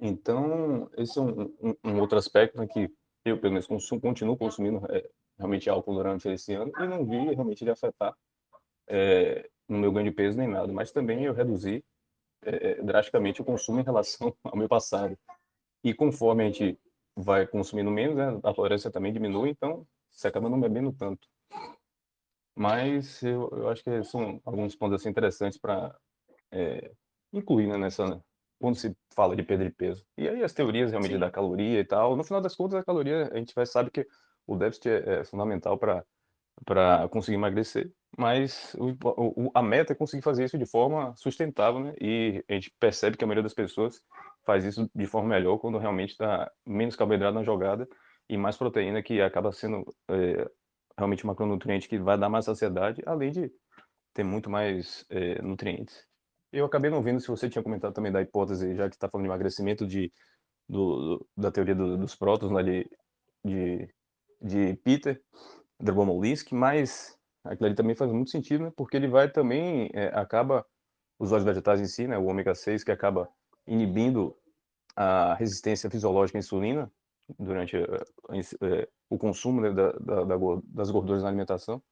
Então, esse é um, um, um outro aspecto né, que eu, pelo menos, consumo, continuo consumindo é, realmente álcool durante esse ano e não vi realmente ele afetar é, no meu ganho de peso nem nada, mas também eu reduzi é, drasticamente o consumo em relação [laughs] ao meu passado. E conforme a gente vai consumindo menos, né, a tolerância também diminui, então você acaba não bebendo tanto. Mas eu, eu acho que são alguns pontos assim, interessantes para é, incluir né, nessa quando se fala de perda de peso. E aí as teorias realmente Sim. da caloria e tal, no final das contas a caloria a gente vai sabe que o déficit é, é fundamental para para conseguir emagrecer, mas o, o, a meta é conseguir fazer isso de forma sustentável, né? E a gente percebe que a maioria das pessoas faz isso de forma melhor quando realmente está menos carboidrato na jogada e mais proteína, que acaba sendo é, realmente um macronutriente que vai dar mais saciedade, além de ter muito mais é, nutrientes. Eu acabei não vendo se você tinha comentado também da hipótese, já que está falando de emagrecimento, de, do, da teoria do, dos prótons, né, de, de de Peter Drobomolinsky, mas aquilo ali também faz muito sentido, né? Porque ele vai também, é, acaba, os óleos vegetais em si, né? O ômega 6, que acaba inibindo a resistência fisiológica à insulina durante é, o consumo né, da, da, das gorduras na alimentação.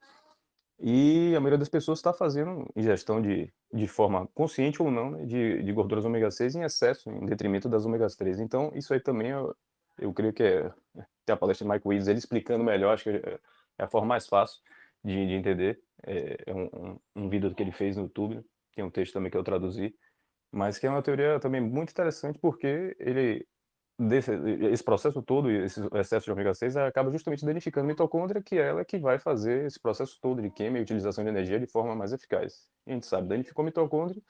E a maioria das pessoas está fazendo ingestão de, de forma consciente ou não né, de, de gorduras ômega 6 em excesso, em detrimento das ômegas 3. Então, isso aí também eu, eu creio que é, tem a palestra de Mike Wills, ele explicando melhor, acho que é, é a forma mais fácil de, de entender. É, é um, um, um, vídeo que ele fez no YouTube, tem um texto também que eu traduzi, mas que é uma teoria também muito interessante porque ele desse, esse processo todo, esse excesso de ômega 6 acaba justamente danificando a mitocôndria, que é ela que vai fazer esse processo todo de queima e utilização de energia de forma mais eficaz. A gente sabe, danificou a mitocôndria,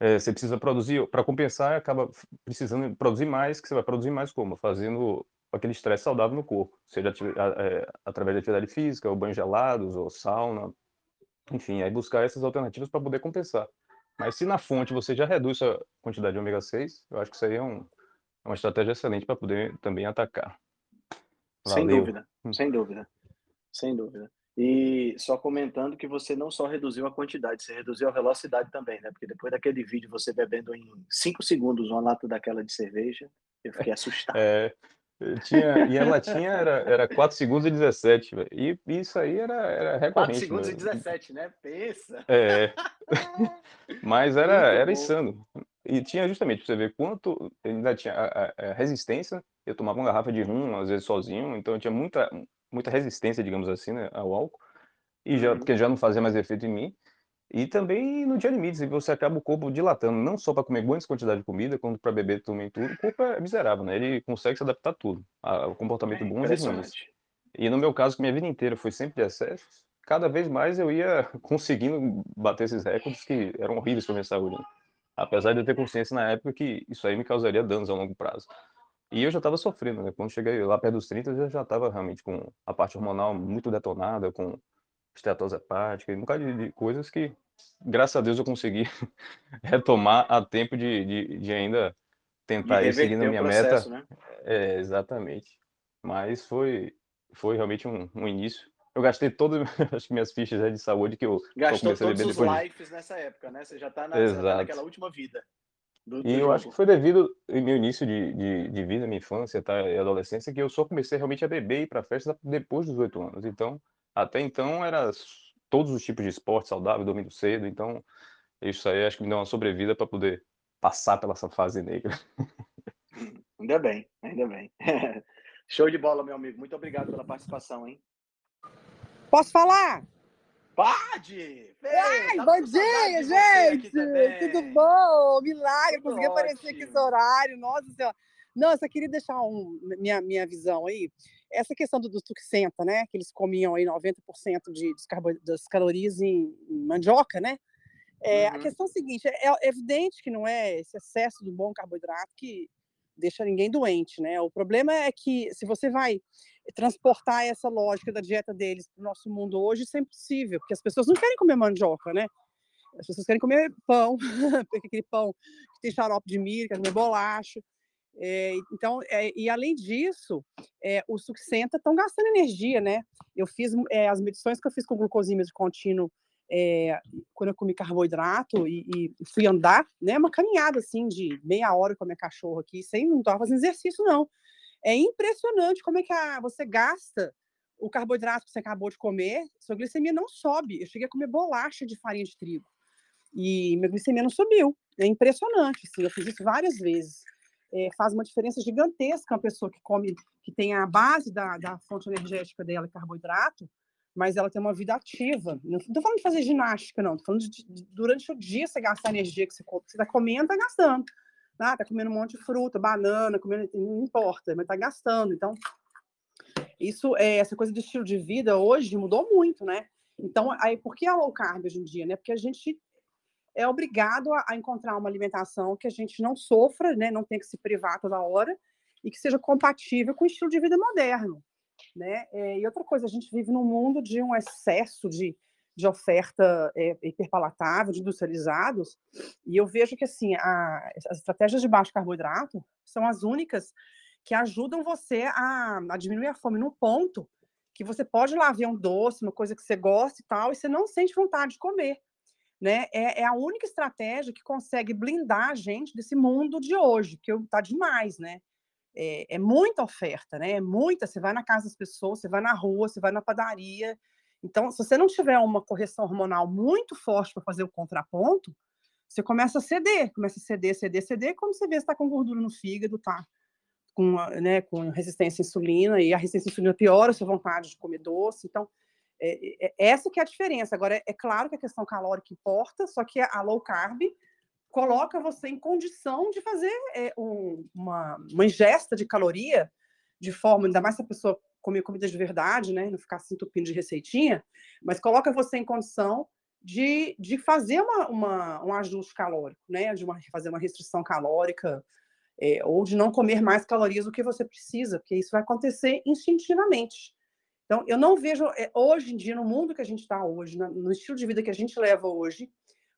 é, você precisa produzir, para compensar, acaba precisando produzir mais, que você vai produzir mais como? Fazendo aquele estresse saudável no corpo, seja é, através de atividade física, ou banhos gelados, ou sauna, enfim, aí buscar essas alternativas para poder compensar. Mas se na fonte você já reduz a quantidade de ômega 6, eu acho que isso aí é, um, é uma estratégia excelente para poder também atacar. Valeu. Sem dúvida, hum. sem dúvida, sem dúvida. E só comentando que você não só reduziu a quantidade, você reduziu a velocidade também, né? Porque depois daquele vídeo você bebendo em 5 segundos uma lata daquela de cerveja, eu fiquei assustado. É, tinha, e a latinha era, era 4 segundos e 17, véio. e isso aí era, era recorrente. 4 segundos e 17, né? Pensa! É, [laughs] mas era, era insano. E tinha justamente, para você ver quanto ainda tinha a, a, a, resistência, eu tomava uma garrafa de rum, às vezes sozinho, então eu tinha muita, muita resistência, digamos assim, né, ao álcool, e já, uhum. porque já não fazia mais efeito em mim. E também não tinha limites, e você acaba o corpo dilatando, não só para comer grandes quantidades de comida, quanto para beber também tudo. O corpo é miserável, né? Ele consegue se adaptar a tudo, ao comportamento é bom e ruins. E no meu caso, que minha vida inteira foi sempre de excessos, cada vez mais eu ia [laughs] conseguindo bater esses recordes que eram horríveis para minha saúde. Né? Apesar de eu ter consciência na época que isso aí me causaria danos a longo prazo. E eu já estava sofrendo, né? Quando cheguei lá perto dos 30, eu já estava realmente com a parte hormonal muito detonada, com estetose hepática, um bocado de, de, coisas que, graças a Deus, eu consegui [laughs] retomar a tempo de, de, de ainda tentar ir seguindo a minha processo, meta. Né? É, exatamente. Mas foi, foi realmente um, um início. Eu gastei todas [laughs] as minhas fichas de saúde que eu Gastou todos os lives nessa época, né? Você já está na, tá naquela última vida. Do, do e eu jogo. acho que foi devido ao meu início de, de, de, vida, minha infância tá, e adolescência, que eu só comecei realmente a beber e ir para festa depois dos oito anos. Então, até então, era todos os tipos de esporte saudável, dormindo cedo. Então, isso aí acho que me deu uma sobrevida para poder passar pela essa fase negra. [laughs] Ainda bem, ainda bem. [laughs] Show de bola, meu amigo. Muito obrigado pela participação, hein? Posso falar? Pode! Ai, tá bom dia, gente! Tudo bom? Milagre, consegui aparecer aqui esse horário. Nossa Senhora. Não, eu só queria deixar um, minha, minha visão aí. Essa questão do, do tuxenta, né? Que eles comiam aí 90% de, das calorias em, em mandioca, né? É, uhum. A questão é a seguinte: é, é evidente que não é esse excesso do bom carboidrato que deixa ninguém doente, né? O problema é que se você vai transportar essa lógica da dieta deles para o nosso mundo hoje, é impossível, porque as pessoas não querem comer mandioca, né? As pessoas querem comer pão, [laughs] aquele pão que tem xarope de milho, querem comer bolacha. É, então, é, e além disso, é, os sucenta estão gastando energia, né? Eu fiz as medições que eu fiz com glucosímetro contínuo é, quando eu comi carboidrato e, e, fui andar, né, uma caminhada assim de meia hora com a minha cachorra aqui, sem não estava fazendo exercício não. É impressionante como é que a, você gasta o carboidrato que você acabou de comer, sua glicemia não sobe. Eu cheguei a comer bolacha de farinha de trigo e minha glicemia não subiu. É impressionante, assim, eu fiz isso várias vezes. É, faz uma diferença gigantesca uma pessoa que come, que tem a base da, da fonte energética dela, carboidrato, mas ela tem uma vida ativa. Não estou falando de fazer ginástica, não. Estou falando de, de, durante o dia você gastar a energia que você está comendo, está gastando. Ah, comendo um monte de fruta, banana, comendo, não importa, mas está gastando. Então, isso, é, essa coisa de estilo de vida hoje mudou muito, né? Então, aí, por que a low carb hoje em dia? Né? Porque a gente é obrigado a, a encontrar uma alimentação que a gente não sofra, né? Não tenha que se privar toda hora e que seja compatível com o estilo de vida moderno. Né? É, e outra coisa, a gente vive num mundo de um excesso de, de oferta é, hiperpalatável, de industrializados, e eu vejo que assim a, as estratégias de baixo carboidrato são as únicas que ajudam você a, a diminuir a fome num ponto que você pode lá ver um doce, uma coisa que você gosta e tal, e você não sente vontade de comer. Né? É, é, a única estratégia que consegue blindar a gente desse mundo de hoje, que está demais, né? é, é, muita oferta, né? É muita. Você vai na casa das pessoas, você vai na rua, você vai na padaria. Então, se você não tiver uma correção hormonal muito forte para fazer o contraponto, você começa a ceder, começa a ceder, ceder, ceder. Quando você vê, está com gordura no fígado, tá com, né, com resistência à insulina, e a resistência à insulina piora a sua vontade de comer doce. Então, é, é, essa que é a diferença. Agora, é, é claro que a questão calórica importa, só que a low carb coloca você em condição de fazer é, um, uma, uma ingesta de caloria de forma, ainda mais se a pessoa comer comida de verdade, né, não ficar se entupindo de receitinha, mas coloca você em condição de, de fazer uma, uma, um ajuste calórico, né, de uma, fazer uma restrição calórica, é, ou de não comer mais calorias do que você precisa, porque isso vai acontecer instintivamente. Então, eu não vejo, é, hoje em dia, no mundo que a gente está hoje, no estilo de vida que a gente leva hoje,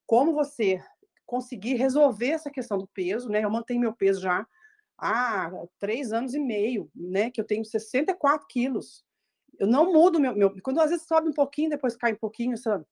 como você conseguir resolver essa questão do peso, né? Eu mantenho meu peso já há três anos e meio, né? Que eu tenho 64 quilos. Eu não mudo meu, meu... Quando às vezes sobe um pouquinho, depois cai um pouquinho, essa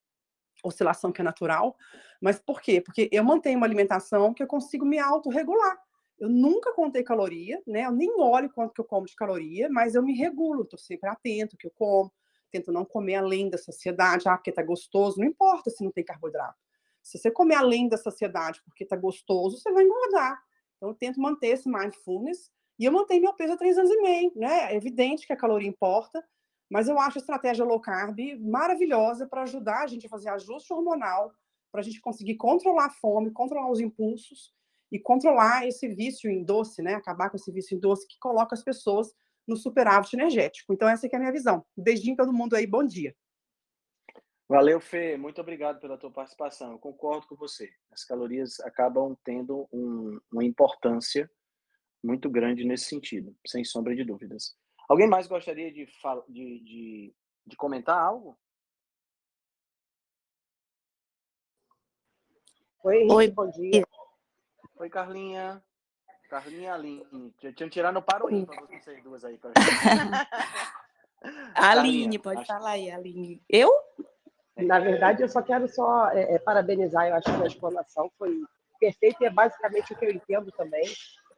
oscilação que é natural. Mas por quê? Porque eu mantenho uma alimentação que eu consigo me autorregular. Eu nunca contei caloria, né? Eu nem olho quanto que eu como de caloria, mas eu me regulo, estou sempre atento que eu como, tento não comer além da saciedade, ah, porque tá gostoso, não importa se não tem carboidrato. Se você comer além da saciedade porque está gostoso, você vai engordar. Então, eu tento manter esse mindfulness e eu mantenho meu peso há três anos e meio. Né? É evidente que a caloria importa, mas eu acho a estratégia low carb maravilhosa para ajudar a gente a fazer ajuste hormonal, para a gente conseguir controlar a fome, controlar os impulsos e controlar esse vício em doce, né? Acabar com esse vício em doce que coloca as pessoas no superávit energético. Então, essa é a minha visão. Um beijinho todo mundo aí, bom dia. Valeu, Fê. Muito obrigado pela tua participação. Eu concordo com você. As calorias acabam tendo um, uma importância muito grande nesse sentido, sem sombra de dúvidas. Alguém mais gostaria de, de, de, de comentar algo? Oi, Oi, bom dia. Oi, Carlinha. Carlinha Aline. Tinha tirar no paro para vocês duas aí. [laughs] Aline, pode acho... falar aí, Aline. Eu? Na verdade, eu só quero só é, é, parabenizar, eu acho que a explanação foi perfeito e é basicamente o que eu entendo também,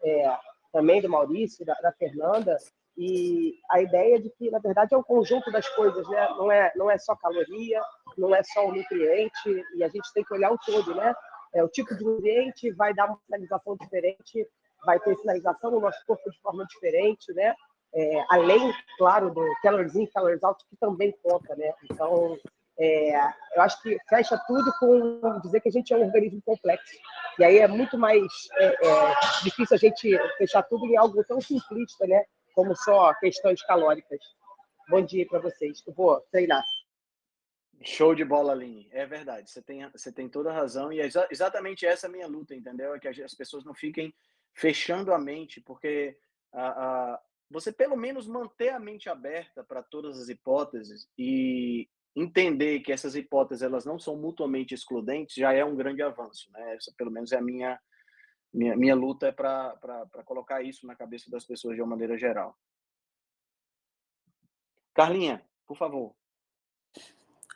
é, também do Maurício, da, da, Fernanda, e a ideia de que, na verdade, é um conjunto das coisas, né? não, é, não é só caloria, não é só o nutriente, e a gente tem que olhar o todo, né? É, o tipo de nutriente vai dar uma finalização diferente, vai ter finalização no nosso corpo de forma diferente, né? É, além, claro, do calories in, calories out, que também conta, né? Então, é, eu acho que fecha tudo com dizer que a gente é um organismo complexo. E aí é muito mais é, é, difícil a gente fechar tudo em algo tão simplista, né? Como só questões calóricas. Bom dia para vocês. Eu vou treinar. Show de bola, Aline. É verdade. Você tem, você tem toda a razão. E é exa exatamente essa minha luta, entendeu? É que as pessoas não fiquem fechando a mente, porque a, a, você pelo menos manter a mente aberta para todas as hipóteses e entender que essas hipóteses elas não são mutuamente excludentes já é um grande avanço, né? Essa pelo menos é a minha minha, minha luta é para colocar isso na cabeça das pessoas de uma maneira geral. Carlinha, por favor.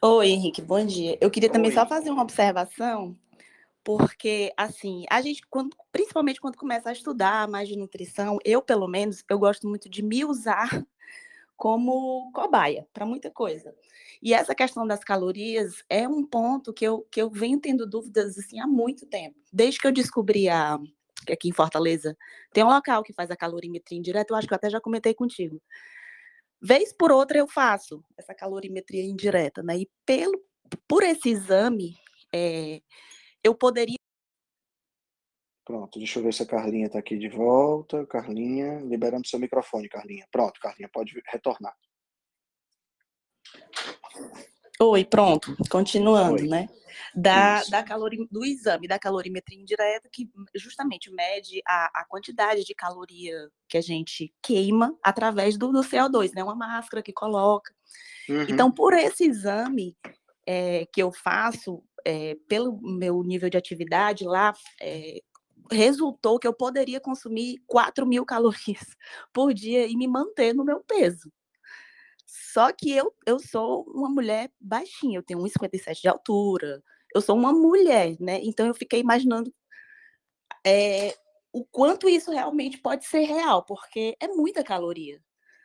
Oi, Henrique, bom dia. Eu queria também Oi. só fazer uma observação, porque assim, a gente quando, principalmente quando começa a estudar mais de nutrição, eu pelo menos, eu gosto muito de me usar como cobaia para muita coisa. E essa questão das calorias é um ponto que eu, que eu venho tendo dúvidas assim há muito tempo. Desde que eu descobri a, que aqui em Fortaleza tem um local que faz a calorimetria indireta, eu acho que eu até já comentei contigo. Vez por outra eu faço essa calorimetria indireta, né? E pelo, por esse exame, é, eu poderia Pronto, deixa eu ver se a Carlinha está aqui de volta. Carlinha, liberando seu microfone, Carlinha. Pronto, Carlinha, pode retornar. Oi, pronto, continuando, Oi. né? Da, da calori, do exame da calorimetria indireta, que justamente mede a, a quantidade de caloria que a gente queima através do, do CO2, né? Uma máscara que coloca. Uhum. Então, por esse exame é, que eu faço, é, pelo meu nível de atividade lá, é, resultou que eu poderia consumir 4 mil calorias [laughs] por dia e me manter no meu peso. Só que eu, eu sou uma mulher baixinha, eu tenho 1,57 de altura, eu sou uma mulher, né? Então eu fiquei imaginando é, o quanto isso realmente pode ser real, porque é muita caloria.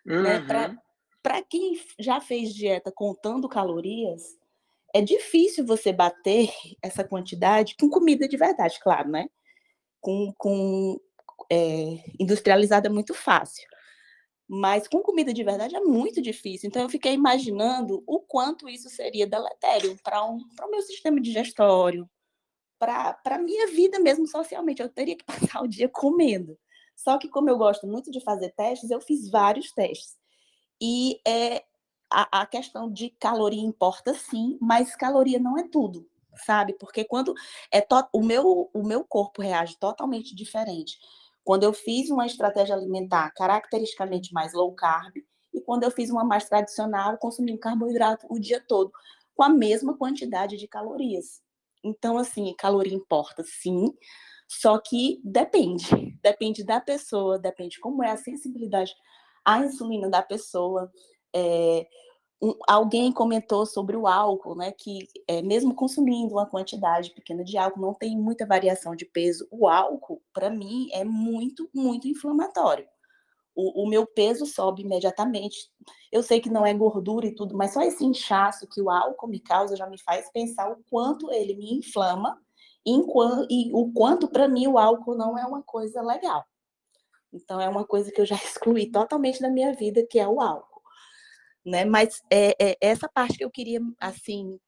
Né? Uhum. Né? Para quem já fez dieta contando calorias, é difícil você bater [laughs] essa quantidade com comida de verdade, claro, né? Com, com é, industrializada é muito fácil. Mas com comida de verdade é muito difícil. Então eu fiquei imaginando o quanto isso seria deletério para um, o meu sistema digestório, para a minha vida mesmo socialmente. Eu teria que [laughs] passar o dia comendo. Só que, como eu gosto muito de fazer testes, eu fiz vários testes. E é, a, a questão de caloria importa sim, mas caloria não é tudo sabe? Porque quando é to... o meu o meu corpo reage totalmente diferente. Quando eu fiz uma estratégia alimentar caracteristicamente mais low carb e quando eu fiz uma mais tradicional, consumindo carboidrato o dia todo, com a mesma quantidade de calorias. Então, assim, caloria importa, sim, só que depende. [laughs] Depende da pessoa, depende como é a sensibilidade à insulina da pessoa. É, um, alguém comentou sobre o álcool, né? Que é, mesmo consumindo uma quantidade pequena de álcool, não tem muita variação de peso. O álcool, para mim, é muito, muito inflamatório. O, o, meu peso sobe imediatamente. Eu sei que não é gordura e tudo, mas só esse inchaço que o álcool me causa já me faz pensar o quanto ele me inflama e, e o quanto, para mim, o álcool não é uma coisa legal. Então, é uma coisa que eu já [laughs] excluí totalmente da minha vida, que é o álcool né? Mas é, é essa parte que eu queria, assim,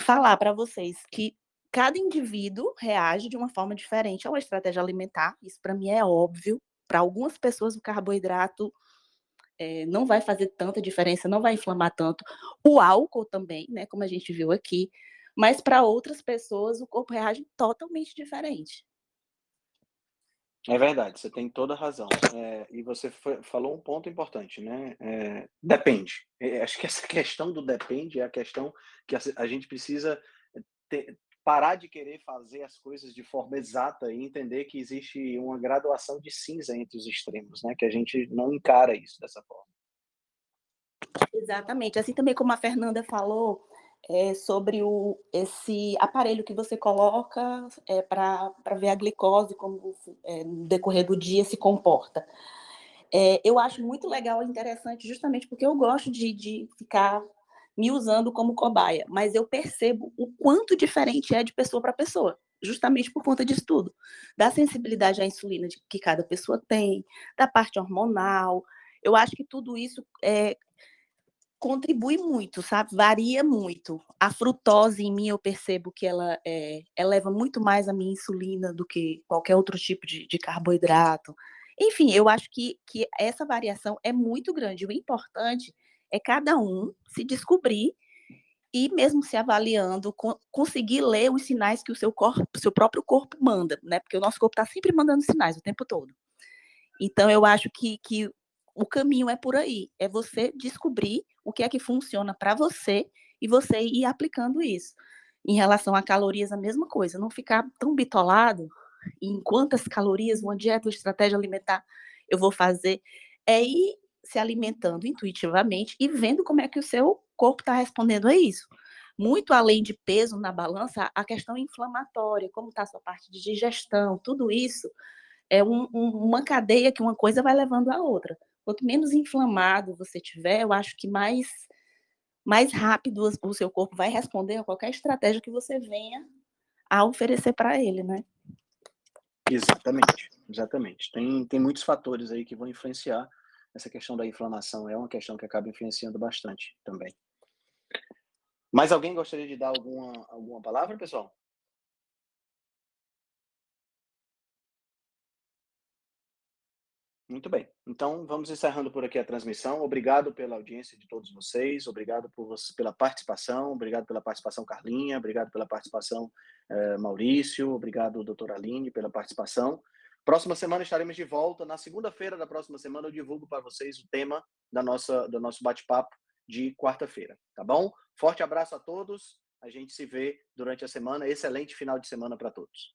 falar para vocês, que cada indivíduo reage de uma forma diferente a uma estratégia alimentar, isso para mim é óbvio. Para algumas pessoas, o carboidrato é, não vai fazer tanta diferença, não vai inflamar tanto. O álcool também, né, como a gente viu aqui, mas para outras pessoas o corpo reage totalmente diferente. É verdade, você tem toda a razão. É, e você foi, falou um ponto importante, né? É, depende. É, acho que [laughs] essa questão do depende é a questão que a, a gente precisa ter, parar de querer fazer as coisas de forma exata e entender que existe uma graduação de cinza entre os extremos, né? Que a gente não encara isso dessa forma. Exatamente. Assim também como a Fernanda falou, é sobre o, esse aparelho que você coloca é, para ver a glicose, como é, no decorrer do dia se comporta. É, eu acho muito legal e interessante, justamente porque eu gosto de, de ficar me usando como cobaia, mas eu percebo o quanto diferente é de pessoa para pessoa, justamente por conta disso tudo. Da sensibilidade à insulina que cada pessoa tem, da parte hormonal. Eu acho que tudo isso é, contribui muito, sabe? Varia muito. A frutose em mim eu percebo que ela é, eleva muito mais a minha insulina do que qualquer outro tipo de, de carboidrato. Enfim, eu acho que, que essa variação é muito grande. O importante é cada um se descobrir e mesmo se avaliando, conseguir ler os sinais que o seu corpo, seu próprio corpo manda, né? Porque o nosso corpo está sempre mandando sinais o tempo todo. Então, eu acho que, que o caminho é por aí, é você descobrir o que é que funciona para você e você ir aplicando isso. Em relação a calorias, a mesma coisa, não ficar tão bitolado em quantas calorias uma dieta, uma estratégia alimentar eu vou fazer, é ir se alimentando intuitivamente e vendo como é que o seu corpo está respondendo a isso. Muito além de peso na balança, a questão inflamatória, como está a sua parte de digestão, tudo isso é um, um, uma cadeia que uma coisa vai levando a outra. Quanto menos inflamado você tiver, eu acho que mais mais rápido o seu corpo vai responder a qualquer estratégia que você venha a oferecer para ele, né? Exatamente, exatamente. Tem, tem muitos fatores aí que vão influenciar. Essa questão da inflamação é uma questão que acaba influenciando bastante também. Mais alguém gostaria de dar alguma, alguma palavra, pessoal? Muito bem. Então, vamos encerrando por aqui a transmissão. Obrigado pela audiência de todos vocês, obrigado por pela participação, obrigado pela participação Carlinha, obrigado pela participação eh, Maurício, obrigado doutora Aline pela participação. Próxima semana estaremos de volta. Na segunda-feira da próxima semana eu divulgo para vocês o tema da nossa, do nosso bate-papo de quarta-feira, tá bom? Forte abraço a todos. A gente se vê durante a semana. Excelente final de semana para todos.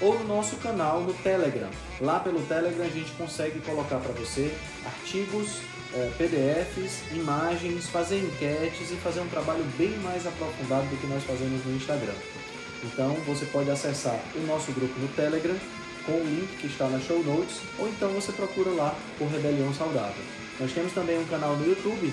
ou no nosso canal no Telegram. Lá pelo Telegram a gente consegue colocar para você artigos, eh, PDFs, imagens, fazer enquetes e fazer um trabalho bem mais aprofundado do que nós fazemos no Instagram. Então você pode acessar o nosso grupo no Telegram com o link que está na show notes, ou então você procura lá por Rebelião Saudável. Nós temos também um canal no YouTube